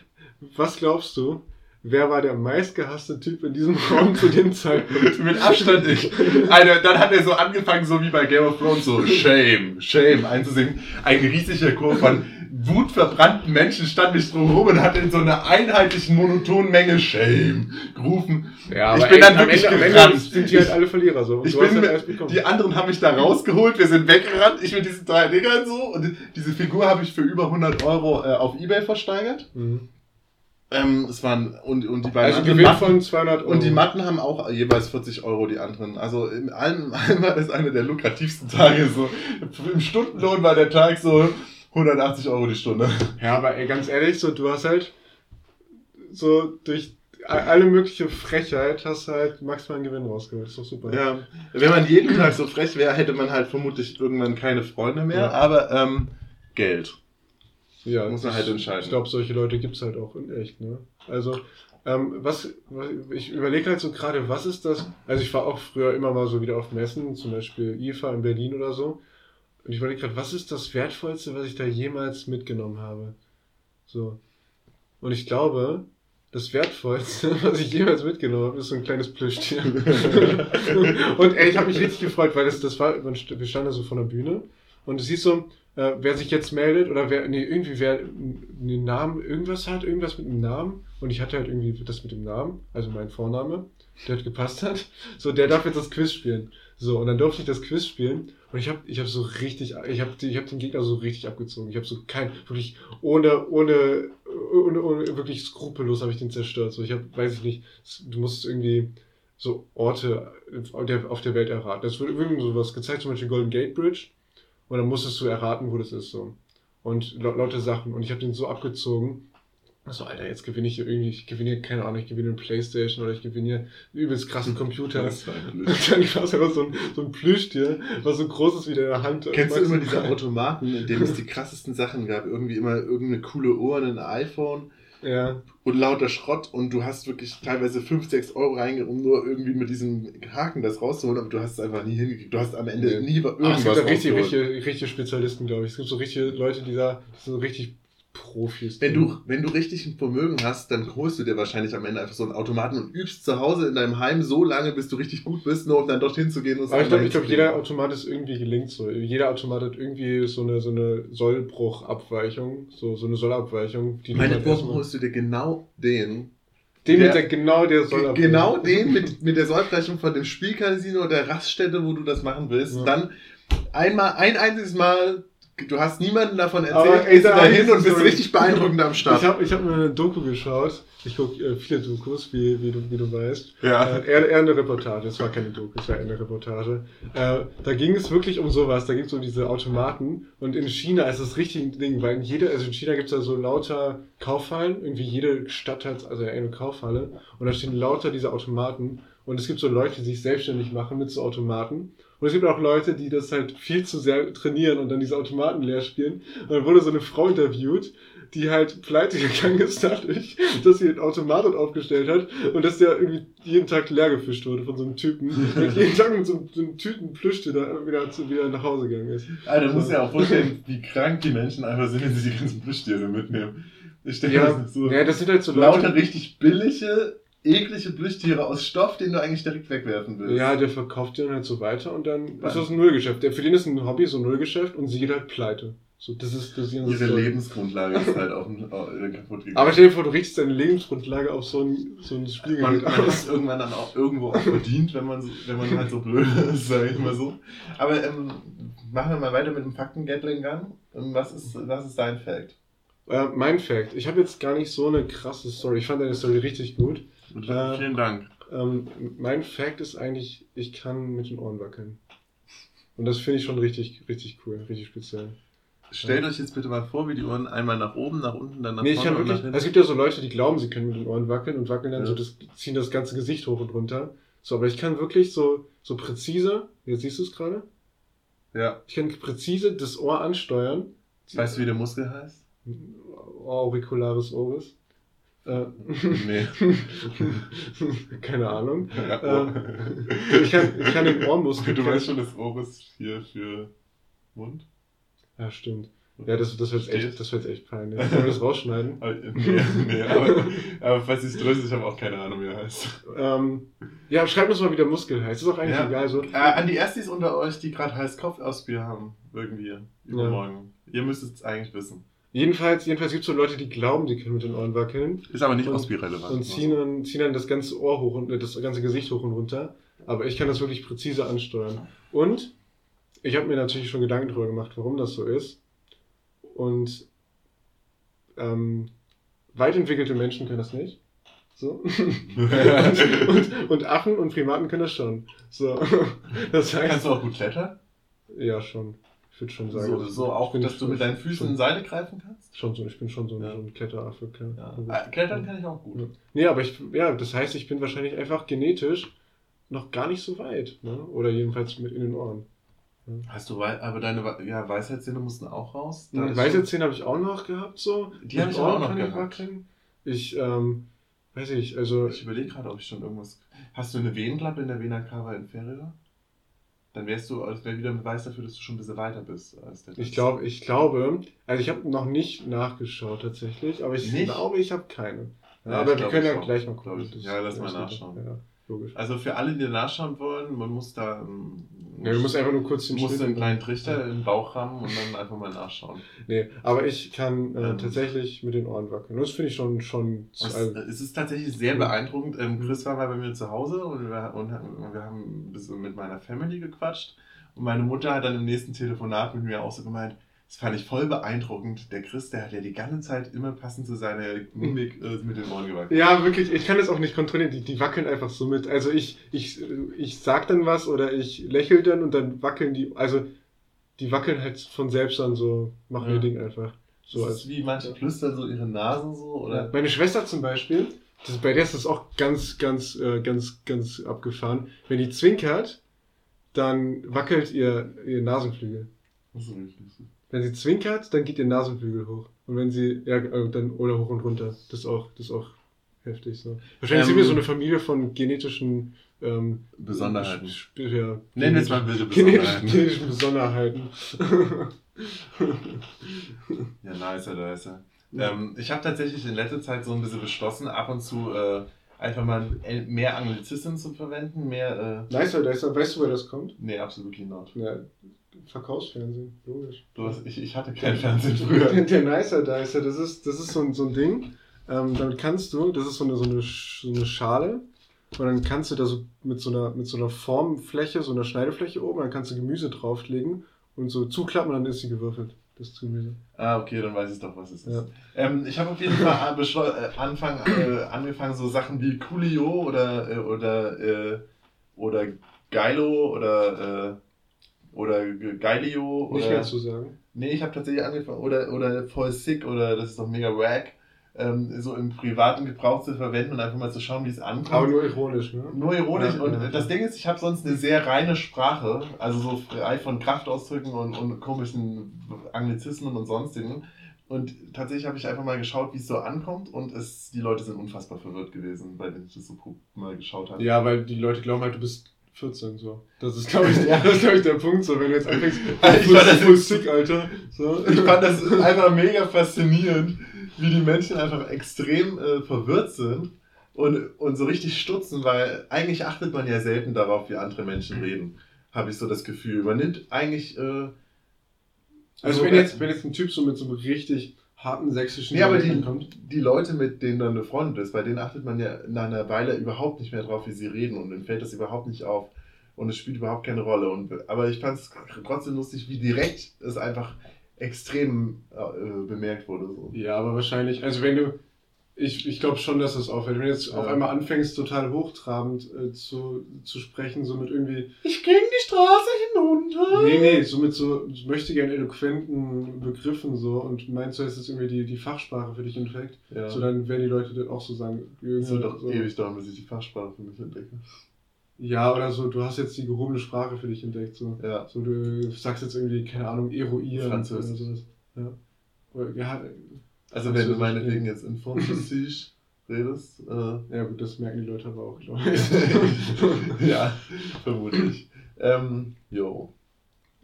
Was glaubst du, wer war der meistgehasste Typ in diesem Raum zu dem Zeitpunkt? Mit Abstand ich. Alter, dann hat er so angefangen, so wie bei Game of Thrones, so Shame, Shame einzusingen. Ein riesiger Chor von wutverbrannten Menschen stand mich drum rum und hat in so einer einheitlichen, monotonen Menge Shame gerufen. Ja, ich bin dann am wirklich Ende, gerannt. Sind die halt alle Verlierer so. Ich bin halt die anderen haben mich da rausgeholt, wir sind weggerannt, ich mit diesen drei Dingern so und diese Figur habe ich für über 100 Euro äh, auf Ebay versteigert. Mhm. Ähm, es waren, und, und die beiden Also anderen Matten- von 200 Euro. Und die Matten haben auch jeweils 40 Euro, die anderen. Also in allem, allem war das einer der lukrativsten Tage. So. Im Stundenlohn war der Tag so 180 Euro die Stunde. Ja, aber ey, ganz ehrlich, so du hast halt so durch alle mögliche Frechheit hast halt maximalen Gewinn rausgeholt. ist doch super. Ja. Wenn man jeden Tag so frech wäre, hätte man halt vermutlich irgendwann keine Freunde mehr. Ja. Aber ähm, Geld. Ja, Muss man halt entscheiden. Ich glaube, solche Leute gibt's halt auch in echt, ne? Also, ähm, was, was ich überlege halt so gerade, was ist das? Also ich war auch früher immer mal so wieder auf Messen, zum Beispiel IFA in Berlin oder so. Und ich überlege gerade, was ist das Wertvollste, was ich da jemals mitgenommen habe? So. Und ich glaube, das Wertvollste, was ich jemals mitgenommen habe, ist so ein kleines Plüschtier. und ey, ich habe mich richtig gefreut, weil das, das war, wir standen da so vor der Bühne und du siehst so, äh, wer sich jetzt meldet oder wer, nee, irgendwie wer einen Namen, irgendwas hat, irgendwas mit einem Namen und ich hatte halt irgendwie das mit dem Namen, also mein Vorname, der halt gepasst hat, so, der darf jetzt das Quiz spielen. So, und dann durfte ich das Quiz spielen und ich habe ich hab so richtig, ich habe ich hab den Gegner so richtig abgezogen. Ich habe so kein, wirklich ohne, ohne, ohne, ohne wirklich skrupellos habe ich den zerstört. So, ich habe, weiß ich nicht, du musst irgendwie so Orte auf der, Welt erraten. Das wird irgendwie sowas gezeigt, zum Beispiel Golden Gate Bridge. Und dann musstest du erraten, wo das ist so. Und lau- lauter Sachen. Und ich habe den so abgezogen. So, Alter, jetzt gewinne ich irgendwie, ich gewinne hier, keine Ahnung, ich gewinne eine Playstation oder ich gewinne hier einen übelst krassen Computer. Das war ein Und dann war es einfach so ein, so ein Plüschtier, was so groß ist wie deine Hand. Kennst du immer diese Automaten, in denen es die krassesten Sachen gab? Irgendwie immer irgendeine coole Uhr, ein iPhone Ja. und lauter Schrott und du hast wirklich teilweise 5, 6 Euro reingegangen, um nur irgendwie mit diesem Haken das rauszuholen, aber du hast es einfach nie hingekriegt. Du hast am Ende Nee. nie Aber es irgendwas gibt da richtig, rausgeholt. richtige, richtige Spezialisten, glaube ich. Es gibt so richtige Leute, die da die sind so richtig Profis. Wenn du, wenn du richtig ein Vermögen hast, dann holst du dir wahrscheinlich am Ende einfach so einen Automaten und übst zu Hause in deinem Heim so lange, bis du richtig gut bist, nur um dann dorthin zu gehen und Aber ich glaube, glaub, jeder Automat ist irgendwie gelingt so. Jeder Automat hat irgendwie so eine, so eine Sollbruchabweichung, so, so eine Sollabweichung. Die du Meine dann Woche erstmal- holst du dir genau den. Den der- mit der, genau der Sollabweichung. Genau den mit, mit der Sollbrechung von dem Spielcasino oder der Raststätte, wo du das machen willst. Ja. Dann einmal, ein einziges Mal, du hast niemandem davon Aber, erzählt, ey, gehst du da ist und bist richtig beeindruckend am Start. Ich habe ich hab mir eine Doku geschaut. Ich gucke äh, viele Dokus, wie, wie, du, wie du weißt. ja. Äh, eher, eher eine Reportage, es war keine Doku, es war eher eine Reportage. Äh, da ging es wirklich um sowas, da ging es um diese Automaten und in China ist das richtig ein Ding, weil in jeder, also in China gibt es da so lauter Kaufhallen, irgendwie jede Stadt hat also eine Kaufhalle und da stehen lauter diese Automaten und es gibt so Leute, die sich selbstständig machen mit so Automaten und es gibt auch Leute, die das halt viel zu sehr trainieren und dann diese Automaten leer spielen und dann wurde so eine Frau interviewt, die halt pleite gegangen ist dadurch, dass sie einen Automaten aufgestellt hat und dass der irgendwie jeden Tag leer gefischt wurde von so einem Typen. Und jeden Tag mit so, einem- so einem Tüten Plüschtier da wieder, zu, wieder nach Hause gegangen ist. Alter, du musst dir auch vorstellen, wie krank die Menschen einfach sind, wenn sie die ganzen Plüschtiere mitnehmen. Ich mir Ja, das so ja, das sind halt so lauter Leute. richtig billige, eklige Plüschtiere aus Stoff, den du eigentlich direkt wegwerfen willst. Ja, der verkauft den halt so weiter und dann Wann? ist das ein Nullgeschäft. Der, für den ist ein Hobby so ein Nullgeschäft und sie geht halt pleite. So, das ist, das ist ihre Story. Lebensgrundlage ist halt auf, auf, kaputt gegangen. Aber stell dir vor, du richtest deine Lebensgrundlage auf so ein, so ein man, Spielgerät man aus. es irgendwann dann auch irgendwo auch verdient, wenn man, so, wenn man halt so blöd ist, sage ich mal so. Aber ähm, machen wir mal weiter mit dem Fakten-Gatling-Gun. Was ist, was ist dein Fact? Äh, mein Fact. Ich habe jetzt gar nicht so eine krasse Story. Ich fand deine Story richtig gut. Äh, Vielen Dank. Ähm, mein Fact ist eigentlich, ich kann mit den Ohren wackeln. Und das finde ich schon richtig, richtig cool, richtig speziell. Stellt euch jetzt bitte mal vor, wie die Ohren einmal nach oben, nach unten, dann nach Nee, ich kann vorne und nach wirklich, es gibt ja so Leute, die glauben, sie können mit den Ohren wackeln und wackeln dann Ja. so, das, ziehen das ganze Gesicht hoch und runter. So, aber ich kann wirklich so, so präzise, jetzt siehst du es gerade, Ja. ich kann präzise das Ohr ansteuern. Weißt du, wie der Muskel heißt? Auricularis oris. Äh, Nee. Keine Ahnung. Ja, Ähm, ich kann- ich kann den Ohrmuskel- Du weißt schon, das Ohr ist hier für Mund? Ja, stimmt. Ja, das, das wird Steht. echt, das wird echt peinlich. Können wir das rausschneiden? Aber, nee, nee, aber, aber falls ich es dröse, ich habe auch keine Ahnung, wie er heißt. Ähm, ja, schreibt uns mal, wie der Muskel heißt. Ist auch eigentlich Ja. egal. So. Äh, an die Erstis unter euch, die gerade heiß Kopfausbier haben, irgendwie, übermorgen. Ihr müsst es eigentlich wissen. Jedenfalls, jedenfalls gibt es so Leute, die glauben, die können mit den Ohren wackeln Ist aber nicht Und- Ausbierrelevant. und ziehen dann, ziehen dann das ganze Ohr hoch und äh, das ganze Gesicht hoch und runter. Aber ich kann das wirklich präzise ansteuern. Und ich habe mir natürlich schon Gedanken darüber gemacht, warum das so ist. Und ähm, weit entwickelte Menschen können das nicht. So. und, und, und Affen und Primaten können das schon. So. Das heißt, Kannst du auch gut klettern? Ja, schon. Ich würde schon sagen. So, also so auch, dass du mit deinen Füßen in Seile greifen kannst? schon so, ich bin schon so ein, Ja. so ein Kletteraffe. Ja. Äh, Klettern kann ich auch gut. Ja. Nee, aber ich, ja, das heißt, ich bin wahrscheinlich einfach genetisch noch gar nicht so weit. Ne? Oder jedenfalls mit in den Ohren. Hast du, aber deine ja, Weisheitszähne mussten auch raus? Da ist Weiße schon- Zähne habe ich auch noch gehabt, so. Die habe ich auch Ohren noch kann ich gehabt. Ich, ähm, weiß ich, also. Ich überlege gerade, ob ich schon irgendwas. Hast du eine Venenklappe in der Vena cava inferior? Dann wärst du, das wäre wieder ein Beweis dafür, dass du schon ein bisschen weiter bist als der Ich glaube, ich glaube, also ich habe noch nicht nachgeschaut tatsächlich, aber ich Nicht? glaube, ich habe keine. Ja, aber wir können ja gleich mal gucken. Ja, lass mal nachschauen. Ja, logisch. Also für alle, die nachschauen wollen, man muss da. ähm, Ja, du musst einfach nur kurz den musst einen kleinen Trichter in den Bauch rammen und dann einfach mal nachschauen. Nee, aber ich kann äh, Ähm. tatsächlich mit den Ohren wackeln. Das finde ich schon, schon Es, also, es ist tatsächlich sehr Mhm. beeindruckend. Ähm, Chris war mal bei mir zu Hause und wir, und, und wir haben ein bisschen mit meiner Family gequatscht. Und meine Mutter hat dann im nächsten Telefonat mit mir auch so gemeint, das fand ich voll beeindruckend. Der Chris, der hat ja die ganze Zeit immer passend zu seiner Mimik äh, mit den Ohren gewackelt. Ja, wirklich, ich kann das auch nicht kontrollieren. Die, die wackeln einfach so mit. Also ich, ich, ich sag dann was oder ich lächel dann und dann wackeln die, also die wackeln halt von selbst an so, machen Ja. ihr Ding einfach. So das als, ist wie manche flüstern so ihre Nasen so oder. Meine Schwester zum Beispiel, das, bei der ist das auch ganz, ganz, äh, ganz, ganz abgefahren. Wenn die zwinkert, dann wackelt ihr, ihr Nasenflügel. Das ist richtig. Wenn sie zwinkert, dann geht ihr Nasenflügel hoch. Und wenn sie, ja, dann, oder hoch und runter. Das ist auch, das ist auch heftig so. Wahrscheinlich Ähm, sind wir so eine Familie von genetischen, ähm, Besonderheiten. Ja, Nenn es mal bitte Besonderheiten. genetischen Besonderheiten. Ja, nice, nice. Ähm, ich habe tatsächlich in letzter Zeit so ein bisschen beschlossen, ab und zu äh, einfach mal mehr Anglizismen zu verwenden, mehr, äh, nice, nice. Weißt du, woher das kommt? nee, absolutely not. Ja, Verkaufsfernsehen, logisch. Du hast, ich, ich hatte kein Fernsehen früher. Der, der Nicer Dicer, das ist, das ist so, ein, so ein Ding. Ähm, damit kannst du, das ist so eine, so, eine, so eine Schale. Und dann kannst du da so mit so einer, mit so einer Formfläche, so einer Schneidefläche oben, dann kannst du Gemüse drauflegen und so zuklappen und dann ist sie gewürfelt. Das Gemüse. Ah, okay, dann weiß ich doch, was es ist. Ja. Ähm, ich habe auf jeden Fall äh, Anfang, äh, angefangen, so Sachen wie Coolio oder, äh, oder, äh, oder Geilo oder, äh, oder Geilio. Nicht oder, mehr zu sagen. Nee, ich habe tatsächlich angefangen, oder, oder voll sick oder das ist doch mega wack, ähm, so im privaten Gebrauch zu verwenden und einfach mal zu schauen, wie es ankommt. Aber nur ironisch, ne? Nur ironisch. Ja, und ja. das Ding ist, ich habe sonst eine sehr reine Sprache, also so frei von Kraftausdrücken und, und komischen Anglizismen und sonstigen. Und tatsächlich habe ich einfach mal geschaut, wie es so ankommt und es, die Leute sind unfassbar verwirrt gewesen, bei denen ich das so mal geschaut habe. Ja, weil die Leute glauben halt, du bist 14 so. Das ist, glaube ich, das ist, glaub ich, der Punkt so, wenn du jetzt anfängst, Ich fand das- full sick, Alter. So. Ich fand das einfach mega faszinierend, wie die Menschen einfach extrem äh, verwirrt sind und, und so richtig stutzen, weil eigentlich achtet man ja selten darauf, wie andere Menschen reden, habe ich so das Gefühl. Man nimmt eigentlich. Äh, Also so- wenn jetzt, wenn jetzt ein Typ so mit so einem richtig harten sächsischen Nee, aber die, kommt. die Leute, mit denen dann befreundet ist, bei denen achtet man ja nach einer Weile überhaupt nicht mehr drauf, wie sie reden und dann fällt das überhaupt nicht auf und es spielt überhaupt keine Rolle. Und, aber ich fand es trotzdem lustig, wie direkt es einfach extrem äh, bemerkt wurde. So. Ja, aber wahrscheinlich, also wenn du, ich, ich glaube schon, dass es auffällt. Wenn du jetzt Ja. auf einmal anfängst, total hochtrabend äh, zu, zu sprechen, so mit irgendwie, Ich ging die Straße hinunter. nee, nee, so mit so, ich möchte gern eloquenten Begriffen so und meinst du, es ist irgendwie die, die Fachsprache für dich entdeckt, Ja. so dann werden die Leute dann auch so sagen, Es irgendwie wird doch so, ewig dauern, bis ich die Fachsprache für mich entdecke. ja, oder so, du hast jetzt die gehobene Sprache für dich entdeckt, so. Ja. So, du sagst jetzt irgendwie, keine Ahnung, eruieren Französisch. oder sowas. Ja. Oder, ja, Also wenn du meinetwegen ja. jetzt in Französisch redest, äh, ja gut, das merken die Leute aber auch, glaube ich. ja, vermutlich. Ähm, jo,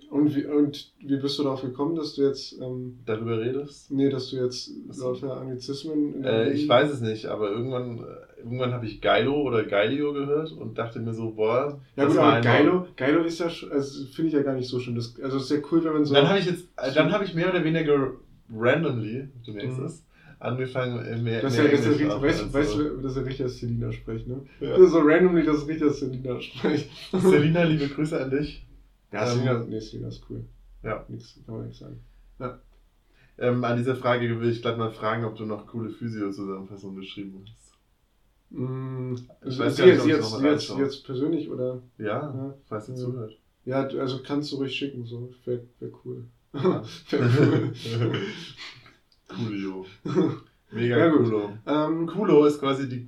Und wie, und wie bist du darauf gekommen, dass du jetzt, ähm, darüber redest? nee, dass du jetzt lauter Anglizismen in Äh, ich weiß es nicht, aber irgendwann, äh, irgendwann habe ich Geilo oder Geilio gehört und dachte mir so, boah, Ja das gut, aber Geilo, Geilo ist ja, also finde ich ja gar nicht so schön. Das, also es ist sehr cool, wenn man so. Dann habe ich jetzt, äh, dann habe ich mehr oder weniger randomly, du merkst Mhm. es, angefangen mehr, das ist ja, das ist ja richtig, weißt, du, dass er richtig als Selina spricht, ne? Ja. Das ist so randomly, dass er richtig als Selina spricht. Selina, liebe Grüße an dich. Ja, Ähm, Selina, nee, Selina ist cool. Ja. Nix, kann man nichts sagen. Ähm, an dieser Frage will ich gleich mal fragen, ob du noch coole Physio-Zusammenfassungen geschrieben hast. Mm, Ich weiß gar nicht, ob ich jetzt, persönlich oder? Ja, Ja. falls ihr Ja. zuhört. Ja, also kannst du ruhig schicken, so. Wäre wär cool. Ja. Coolio. Mega Ja. Coolo. ähm, Coolo ist quasi die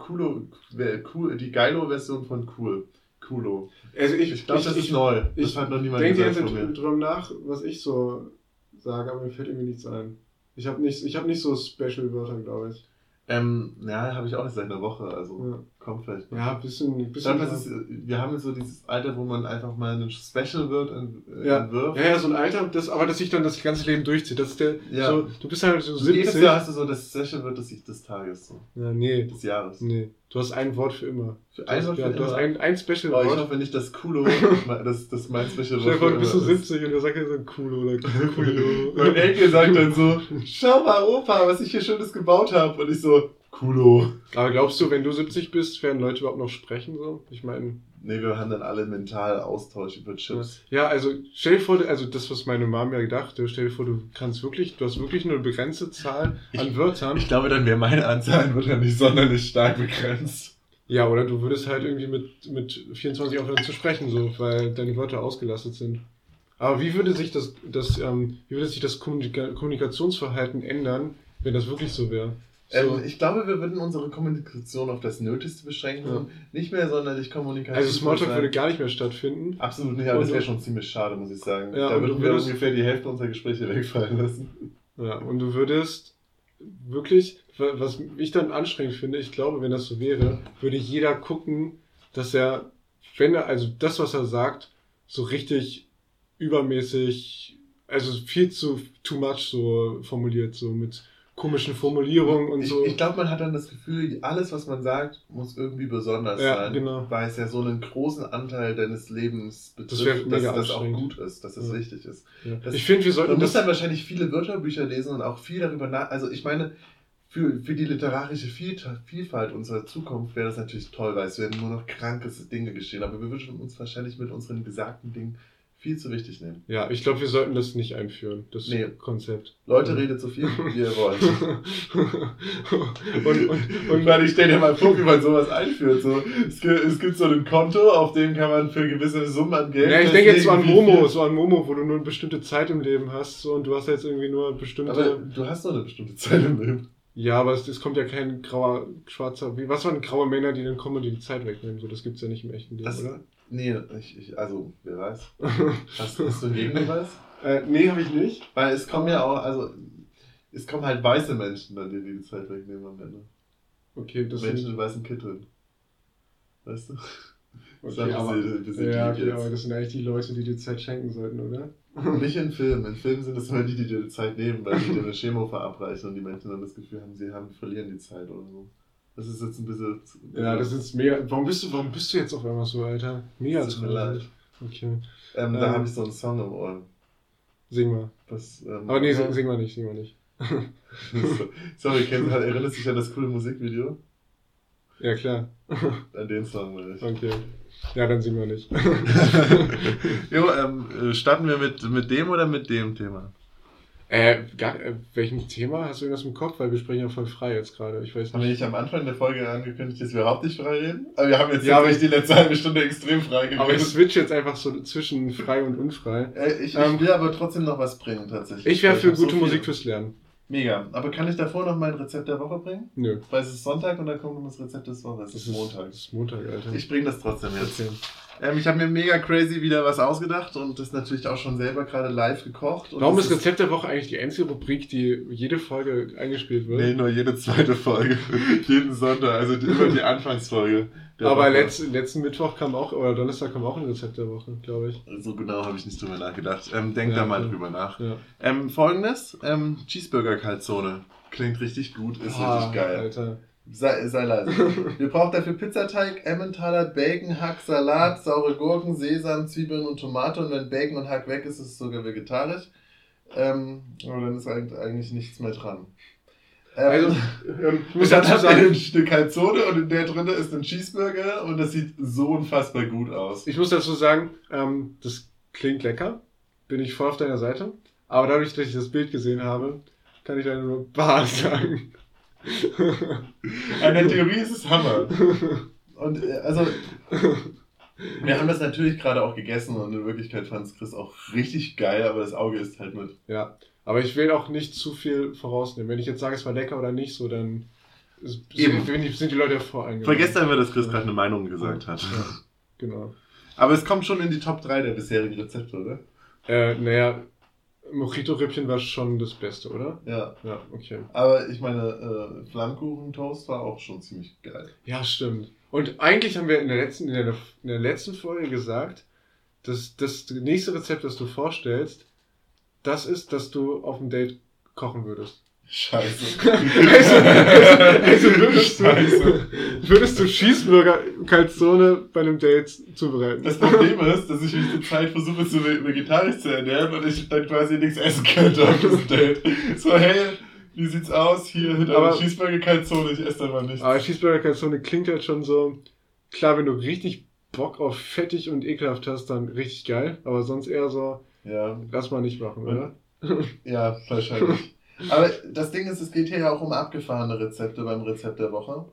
wer- cool, die Geilo-Version von cool. Coolo. also ich, Ich glaube, das ist neu. ich das hat noch niemand denke gesagt jetzt von mir. drüber nach, was ich so sage, aber mir fällt irgendwie nichts ein. Ich habe nicht, ich hab nicht so Special-Wörter, glaube ich. Ähm, ja, habe ich auch nicht seit einer Woche, also Ja, kommt vielleicht. noch. ja ein bisschen. Ich bisschen glaube, das ist, wir haben jetzt so dieses Alter, wo man einfach mal ein Special wird ent, äh, Ja. entwirft. ja, ja, so ein Alter, das, aber dass sich dann das ganze Leben durchzieht. Das ist der, Ja. so, du bist halt so So jedes 70. Jahr hast du so das Special wird des, des Tages, so, Ja, nee, des Jahres. nee. Du hast ein Wort für immer. Für Du ein Wort ja, für du hast immer. ein, ein Oh, ich hoffe nicht, dass Kulo, das, das mein Special dir Wort für du bist so immer ist. 70 und der sagt ja so cool oder cool. Mein Enkel sagt dann so, schau mal Opa, was ich hier Schönes gebaut habe. Und ich so, Kulo. Aber glaubst du, wenn du 70 bist, werden Leute überhaupt noch sprechen? So? Ich meine, Nee, wir haben dann alle mental Austausch über Chips. ja, also stell dir vor, also das, was meine Mom ja dachte, stell dir vor, du kannst wirklich, du hast wirklich nur eine begrenzte Zahl an Ich- Wörtern. Ich glaube, dann wäre meine Anzahl wird dann nicht sonderlich stark begrenzt. ja, oder du würdest halt irgendwie mit, mit 24 aufhören zu sprechen, so, weil deine Wörter ausgelastet sind. Aber wie würde sich das, das, ähm, wie würde sich das Kommunika Kommunikationsverhalten ändern, wenn das wirklich so wäre? So. Ähm, ich glaube, wir würden unsere Kommunikation auf das Nötigste beschränken. Ja. Nicht mehr sonderlich kommunikativ. Also Smalltalk würde gar nicht mehr stattfinden. Absolut nicht, aber das wäre schon ziemlich schade, muss ich sagen. Ja, da würden wir ungefähr die Hälfte unserer Gespräche wegfallen lassen. Ja, und du würdest wirklich, was ich dann anstrengend finde, ich glaube, wenn das so wäre, würde jeder gucken, dass er, wenn er, also das, was er sagt, so richtig übermäßig, also viel zu too much so formuliert, so mit komischen Formulierungen und ich, so. Ich glaube, man hat dann das Gefühl, alles, was man sagt, muss irgendwie besonders ja, sein. Genau. Weil es ja so einen großen Anteil deines Lebens betrifft, das dass das auch gut ist, dass es ja. wichtig ist. Ja. Das, ich finde, wir sollten. Man muss dann wahrscheinlich viele Wörterbücher lesen und auch viel darüber nach. Also ich meine, für, für die literarische Vielfalt unserer Zukunft wäre das natürlich toll, weil es werden nur noch kranke Dinge geschehen. Aber wir würden uns wahrscheinlich mit unseren gesagten Dingen viel zu wichtig nehmen. Ja, ich glaube, wir sollten das nicht einführen, das nee. Konzept. Leute, redet so viel, wie ihr wollt. und, und, und weil ich stell dir mal vor, wie man sowas einführt. So, es, gibt, es gibt so ein Konto, auf dem kann man für gewisse Summen an Geld. Ja, ich denke jetzt so an Momo, so an Momo, wo du nur eine bestimmte Zeit im Leben hast so, und du hast jetzt irgendwie nur bestimmte. Aber du hast doch eine bestimmte Zeit im Leben. Ja, aber es, es kommt ja kein grauer, schwarzer. Wie, was waren graue Männer, die dann kommen und die, die Zeit wegnehmen? So, das gibt's ja nicht im echten Leben, das, oder? Nee, ich, ich, also, wer weiß. hast, hast du einen Gegenbeweis? äh, nee, habe ich nicht. Weil es kommen ja auch, also, es kommen halt weiße Menschen dann, die die Zeit wegnehmen am Ende. Okay, das Menschen sind... in weißen Kitteln. Weißt du? Okay, das aber, bisschen, bisschen ja, okay, aber das sind eigentlich die Leute, die dir Zeit schenken sollten, oder? Nicht in Filmen. In Filmen sind es immer die, die dir Zeit nehmen, weil sie dir eine Chemo verabreichen und die Menschen dann das Gefühl haben, sie haben, verlieren die Zeit oder so. Das ist jetzt ein bisschen. Ja, das ist mega. Warum bist du, warum bist du jetzt auf einmal so, Alter? Mega zu leid. Okay. Ähm, da ähm, habe ich so einen Song im Ohr. Sing mal. Was, ähm, Aber nee, sing, sing mal nicht, sing mal nicht. Sorry, Ken, erinnerst du dich an das coole Musikvideo? Ja, klar. An den Song, will ich. Okay. Ja, dann singen wir nicht. jo, ähm, äh, starten wir mit, mit dem oder mit dem Thema? Äh, gar, äh, welchem Thema hast du irgendwas im Kopf? Weil wir sprechen ja voll frei jetzt gerade. Ich weiß nicht. Haben wir nicht am Anfang der Folge angekündigt, dass wir überhaupt nicht frei reden? Aber wir haben jetzt ja, aber die letzte halbe Stunde extrem frei geredet. Aber ich switch jetzt einfach so zwischen frei und unfrei. Äh, ich, ähm, ich, will aber trotzdem noch was bringen, tatsächlich. Ich wäre für gute so Musik fürs Lernen. Mega. Aber kann ich davor noch mein Rezept der Woche bringen? Nö. Weil es ist Sonntag und dann kommt das Rezept des Wochen. Es ist, ist Montag. Es ist Montag, Alter. Ich bringe das trotzdem jetzt. Okay. Ähm, ich habe mir mega crazy wieder was ausgedacht und das natürlich auch schon selber gerade live gekocht. Warum ist Rezept der Woche eigentlich die einzige Rubrik, die jede Folge eingespielt wird? Nee, nur jede zweite Folge. Jeden Sonntag, also immer die Anfangsfolge. Aber letzten, letzten Mittwoch kam auch, oder Donnerstag kam auch ein Rezept der Woche, glaube ich. So genau habe ich nicht drüber nachgedacht. Ähm, denk ja, da mal ja. drüber nach. Ja. Ähm, Folgendes, ähm, Cheeseburger-Kalzone. Klingt richtig gut, ist ah, richtig geil. Alter. Sei, sei leise. Wir brauchen dafür Pizzateig, Emmentaler, Bacon, Hack, Salat, saure Gurken, Sesam, Zwiebeln und Tomate. Und wenn Bacon und Hack weg ist, ist es sogar vegetarisch. Ähm, aber dann ist eigentlich nichts mehr dran. Ähm, also, ähm, ich muss dazu sagen, ein Stück Calzone und in der drin ist ein Cheeseburger und das sieht so unfassbar gut aus. Ich muss dazu sagen, ähm, das klingt lecker. Bin ich voll auf deiner Seite. Aber dadurch, dass ich das Bild gesehen habe, kann ich leider nur Bar sagen. An der Theorie ist es Hammer. Und äh, also, wir haben das natürlich gerade auch gegessen und in Wirklichkeit fand es Chris auch richtig geil, aber das Auge ist halt mit. Ja, aber ich will auch nicht zu viel vorausnehmen. Wenn ich jetzt sage, es war lecker oder nicht, so dann Eben. Sind, sind die Leute ja voreingenommen. Vergesst einfach, dass Chris gerade eine Meinung gesagt hat. Ja, genau. Aber es kommt schon in die Top 3 der bisherigen Rezepte, oder? Äh, naja, Mojito-Rippchen war schon das Beste, oder? Ja. Ja, okay. Aber ich meine, äh, Flammkuchen-Toast war auch schon ziemlich geil. Ja, stimmt. Und eigentlich haben wir in der letzten, in der, in der letzten Folge gesagt, dass das nächste Rezept, das du vorstellst, das ist, dass du auf dem Date kochen würdest. Scheiße. also, also, würdest, du, würdest du Cheeseburger Calzone bei einem Date zubereiten? Das Problem ist, dass ich mich zur Zeit versuche, zu vegetarisch zu ernähren und ich dann quasi nichts essen könnte auf diesem Date. So, hey, wie sieht's aus? Hier hinter aber, Cheeseburger Calzone, ich esse da mal nichts. Aber Cheeseburger Calzone klingt halt schon so, klar, wenn du richtig Bock auf fettig und ekelhaft hast, dann richtig geil, aber sonst eher so, ja. lass mal nicht machen, oder? Ja, wahrscheinlich. Aber das Ding ist, es geht hier ja auch um abgefahrene Rezepte beim Rezept der Woche.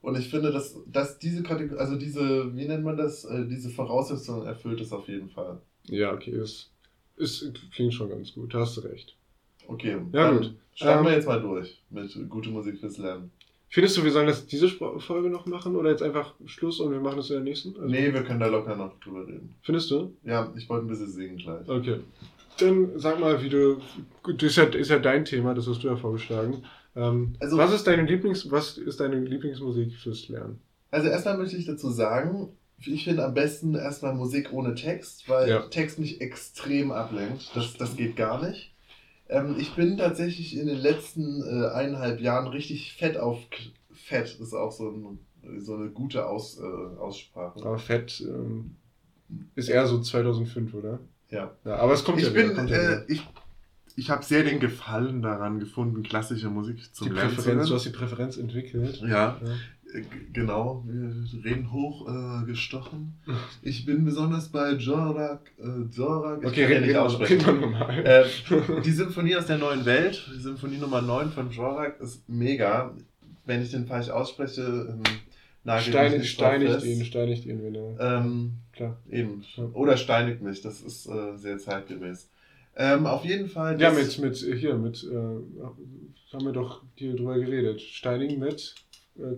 Und ich finde, dass, dass diese Kategorie, also diese, wie nennt man das, äh, diese Voraussetzungen erfüllt es auf jeden Fall. Ja, okay, es, es klingt schon ganz gut, da hast du recht. Okay, Ja, gut. starten wir Ähm, jetzt mal durch mit gute Musik fürs Lernen. Findest du, wir sollen das diese Folge noch machen oder jetzt einfach Schluss und wir machen das in der nächsten? Also, Nee, wir können da locker noch drüber reden. Findest du? Ja, ich wollte ein bisschen singen gleich. Okay. Dann sag mal, wie du. gut, Das ist ja, ist ja dein Thema, das hast du ja vorgeschlagen. Ähm, Also- was ist deine Lieblings, was ist deine Lieblingsmusik fürs Lernen? Also erstmal möchte ich dazu sagen, ich finde am besten erstmal Musik ohne Text, weil Ja. Text mich extrem ablenkt. Das, das geht gar nicht. Ähm, ich bin tatsächlich in den letzten äh, eineinhalb Jahren richtig fett auf Fett ist auch so, ein, so eine gute Aus, äh, Aussprache. Aber Fett ähm, ist eher so 2005, oder? Ja. Ja, aber es kommt Ich ja wieder, bin, kommt ja äh, wieder. ich, ich habe sehr den Gefallen daran gefunden, klassische Musik Die Lernen zu Präferenz, du hast die Präferenz entwickelt. Ja, Ja. Äh, Genau, wir reden hoch äh, gestochen. Ich bin besonders bei Jorak, äh, Jorak, ich Okay, reden nicht wir aussprechen. reden wir. Äh, die Symphonie aus der neuen Welt, die Symphonie Nummer 9 von Jorak ist mega. Wenn ich den falsch ausspreche, ähm, nicht drauf steinigt ihn, steinigt ihn, wenn er. Ähm, Klar. eben. Oder steinigt mich, das ist äh, sehr zeitgemäß. Ähm, auf jeden Fall. Ja, mit, mit, hier, mit, äh, haben wir doch hier drüber geredet. Steining mit, äh,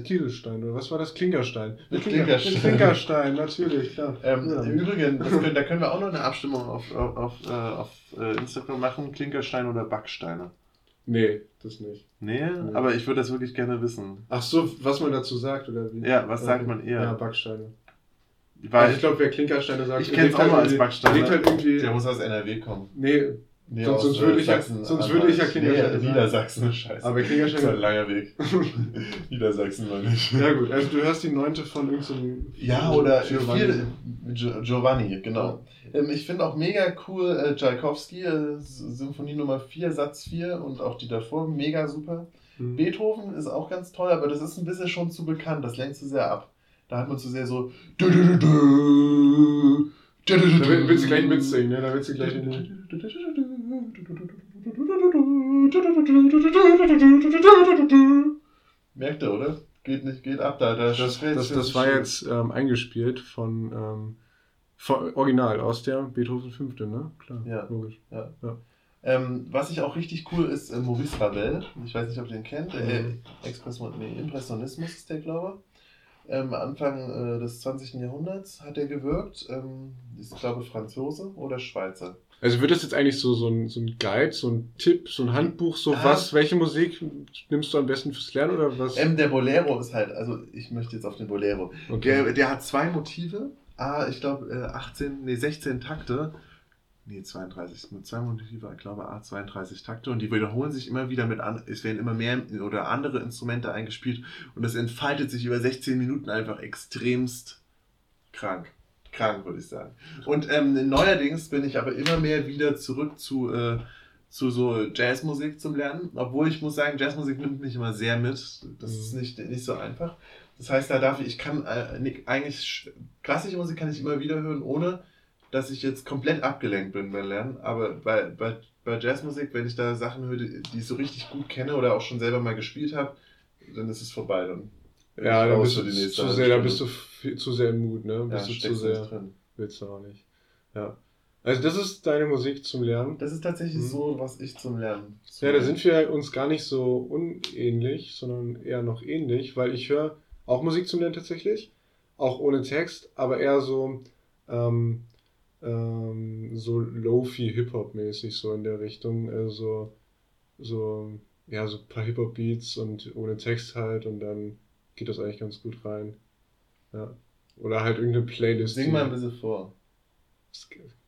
Kieselstein, oder was war das? Klinkerstein. Mit Klinker- Klinkerstein. Mit Klinkerstein, natürlich, klar. Ähm, Ja. Im Übrigen, können, da können wir auch noch eine Abstimmung auf, auf, auf, äh, auf äh, Instagram machen: Klinkersteine oder Backsteine. Nee, das nicht. Nee, Nee. aber ich würde das wirklich gerne wissen. Ach so, was man dazu sagt, oder wie? Ja, was sagt man eher? Ja, Backsteine. Weil also ich glaube, wer Klinkersteine sagt, Ich kenn's legt auch nur als Backsteine. Halt irgendwie. der muss aus NRW kommen. Nee, Nee, Sonst- sonst äh, würde ich ja- sonst würde ich ja Klinkersteine Nee. Niedersachsen, scheiße. aber das ist ein langer Weg. Niedersachsen noch nicht. ja, gut, also du hörst die neunte von irgendeinem. Ja, oder Giovanni. Giovanni, genau. Ähm, ich finde auch mega cool äh, Tchaikovsky, äh, Symphonie Nummer 4, Satz 4 und auch die davor, mega super. Hm. Beethoven ist auch ganz toll, aber das ist ein bisschen schon zu bekannt, das lenkt zu sehr ab. Da hat man zu sehr so. Da Da will- willst du gleich mitsingen, ne? Da willst du gleich. Merkt ihr, oder? Geht nicht, geht ab da. da Das, das, das war jetzt ähm, eingespielt von, ähm, von Original aus der Beethoven 5. Ne? Klar, Ja. logisch. Ähm, was ich auch richtig cool ist, äh, Maurice Ravel. Ich weiß nicht, ob ihr den kennt. Äh, Mhm. Expression, nee, Impressionismus ist der, glaube ich. Ähm, Anfang äh, des 20. Jahrhunderts hat er gewirkt. Ähm, ist, glaube ich, Franzose oder Schweizer. Also wird das jetzt eigentlich so, so, ein, so ein Guide, so ein Tipp, so ein Handbuch, so Ah. was, welche Musik nimmst du am besten fürs Lernen oder was? Ähm, der Bolero ist halt, also ich möchte jetzt auf den Bolero. Der, der hat zwei Motive. Ah, ich glaube, äh, 18, nee, 16 Takte. Nee, 32. Mit zwei Motive, ich glaube, A, 32 Takte. Und die wiederholen sich immer wieder mit an. Es werden immer mehr oder andere Instrumente eingespielt. Und das entfaltet sich über 16 Minuten einfach extremst krank. Krank, würde ich sagen. Und ähm, neuerdings bin ich aber immer mehr wieder zurück zu, äh, zu so Jazzmusik zum Lernen. Obwohl ich muss sagen, Jazzmusik nimmt mich immer sehr mit. Das Mhm. ist nicht, nicht so einfach. Das heißt, da darf ich, ich kann äh, eigentlich, sch- klassische Musik kann ich immer wieder hören, ohne dass ich jetzt komplett abgelenkt bin beim Lernen. Aber bei, bei, bei Jazzmusik, wenn ich da Sachen höre, die ich so richtig gut kenne oder auch schon selber mal gespielt habe, dann ist es vorbei. Dann ja, ich da raus bist du die nächste zu sehr, da bist du viel, zu sehr im Mut, ne? ja, Bist du zu sehr, drin. willst du auch nicht. Ja. Also das ist deine Musik zum Lernen. Das ist tatsächlich Mhm. so, was ich zum Lernen. Ja, da sind wir uns gar nicht so unähnlich, sondern eher noch ähnlich, weil ich höre auch Musik zum Lernen tatsächlich, auch ohne Text, aber eher so, ähm, ähm, so Lofi Hip-Hop mäßig, so in der Richtung, äh, so, ja, so ein paar Hip-Hop-Beats und ohne Text halt und dann geht das eigentlich ganz gut rein. Ja. Oder halt irgendeine Playlist. Sing mal ein bisschen vor.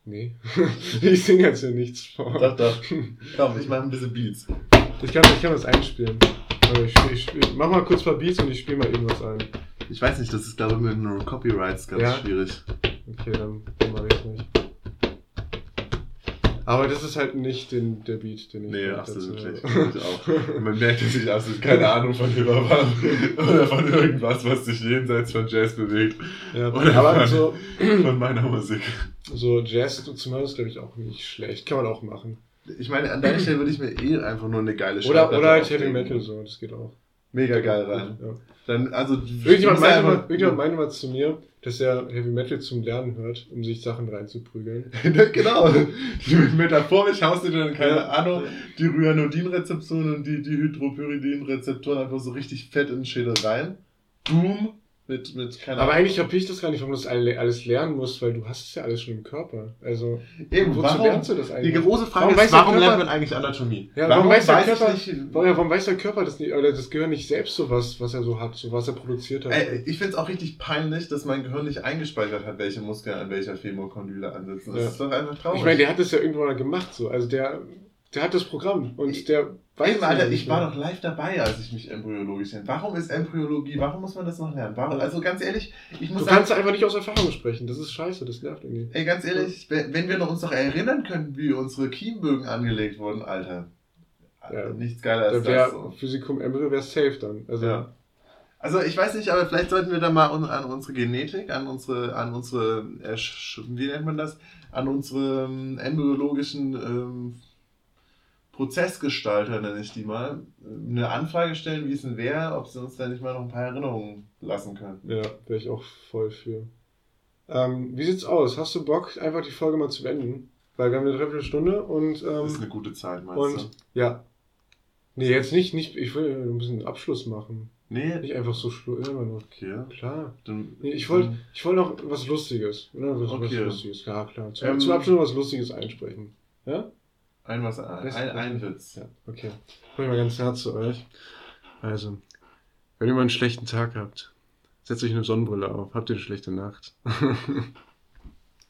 Nee, ich singe jetzt hier nichts vor. Doch, doch. Komm, ich mache ein bisschen Beats. Ich kann, ich kann das einspielen. Also ich, spiel, ich spiel, mach mal kurz ein paar Beats und ich spiele mal irgendwas ein. Ich weiß nicht, das ist, glaube ich, mit den Copyrights ganz Ja. schwierig. Okay, dann, dann mache ich nicht. Aber das ist halt nicht den, der Beat, den ich Nee, absolut nicht. Ich auch. Man merkt, dass ich absolut keine Ahnung von Hip-Hop habe. Oder von irgendwas, was sich jenseits von Jazz bewegt. Ja, Oder aber von, so, von meiner Musik. so Jazz ist, glaube ich, auch nicht schlecht. Kann man auch machen. Ich meine, an deiner Stelle würde ich mir eh einfach nur eine geile Oder, Schallplatte oder halt Heavy. Metal so, das geht auch. Mega geil rein. Ja. Dann, also, Irgendjemand meinte, mal, irgendjemand meinte mal zu mir, dass er Heavy Metal zum Lernen hört, um sich Sachen reinzuprügeln. genau. Metaphorisch haust du dir dann, keine Ja. Ahnung, die Ryanodin-Rezeptoren und die, die Hydropyridin-Rezeptoren einfach so richtig fett in den Schädel rein. Boom. Mit, mit, keine Aber Ahnung. eigentlich kapiere ich das gar nicht, warum du das alle- alles lernen musst, weil du hast es ja alles schon im Körper. Also, Eben, wozu warum, lernst du das die eigentlich? große Frage Warum ist, warum Körper- lernt man eigentlich Anatomie? Ja, warum weiß der weiß Körper- ich nicht, Warum, warum weiß der Körper das nicht, oder das Gehirn nicht selbst sowas, was er so hat, so was er produziert hat? Ey, ich finde es auch richtig peinlich, dass mein Gehirn nicht eingespeichert hat, welche Muskeln an welcher Femokondyle ansitzen. Das Ja. ist doch einfach traurig. ich meine, der hat das ja irgendwann mal gemacht, so. Also der, der hat das Programm und der weiß Eben, Alter, ich war doch live dabei, als ich mich embryologisch nenne. Warum ist Embryologie? Warum muss man das noch lernen? Warum? Also ganz ehrlich, ich muss Du sagen, kannst einfach nicht aus Erfahrung sprechen, das ist scheiße, das nervt irgendwie. ey, ganz ehrlich, wenn wir uns noch erinnern könnten, wie unsere Kiembögen angelegt wurden, Alter. Ja. Nichts geiler als Da wäre das. So. Physikum Embryo wäre safe dann. Also, Ja. Also ich weiß nicht, aber vielleicht sollten wir da mal an unsere Genetik, an unsere, an unsere, äh, wie nennt man das, an unsere embryologischen ähm, Prozessgestalter, nenne ich die mal, eine Anfrage stellen, wie es denn wäre, ob sie uns da nicht mal noch ein paar Erinnerungen lassen können. Ja, wäre ich auch voll für. Ähm, wie sieht's aus? Hast du Bock, einfach die Folge mal zu beenden? Weil wir haben eine Dreiviertelstunde und, Das ist ähm, eine gute Zeit, meinst und ja. Nee, jetzt nicht, nicht, ich will ein bisschen Abschluss machen. du? Nee, Nicht einfach so Schluss, immer nur. okay. Klar. Dann, Nee, ich wollte ich wollt noch was Lustiges. Oder? Was, Okay. was Lustiges, ja klar. Zum, Ähm, zum Abschluss noch was Lustiges einsprechen. Ja? Ein, was, ein, ein, ein Witz. Ja, okay. Sprich mal ganz nah zu euch. Also, wenn ihr mal einen schlechten Tag habt, setzt euch eine Sonnenbrille auf, habt ihr eine schlechte Nacht.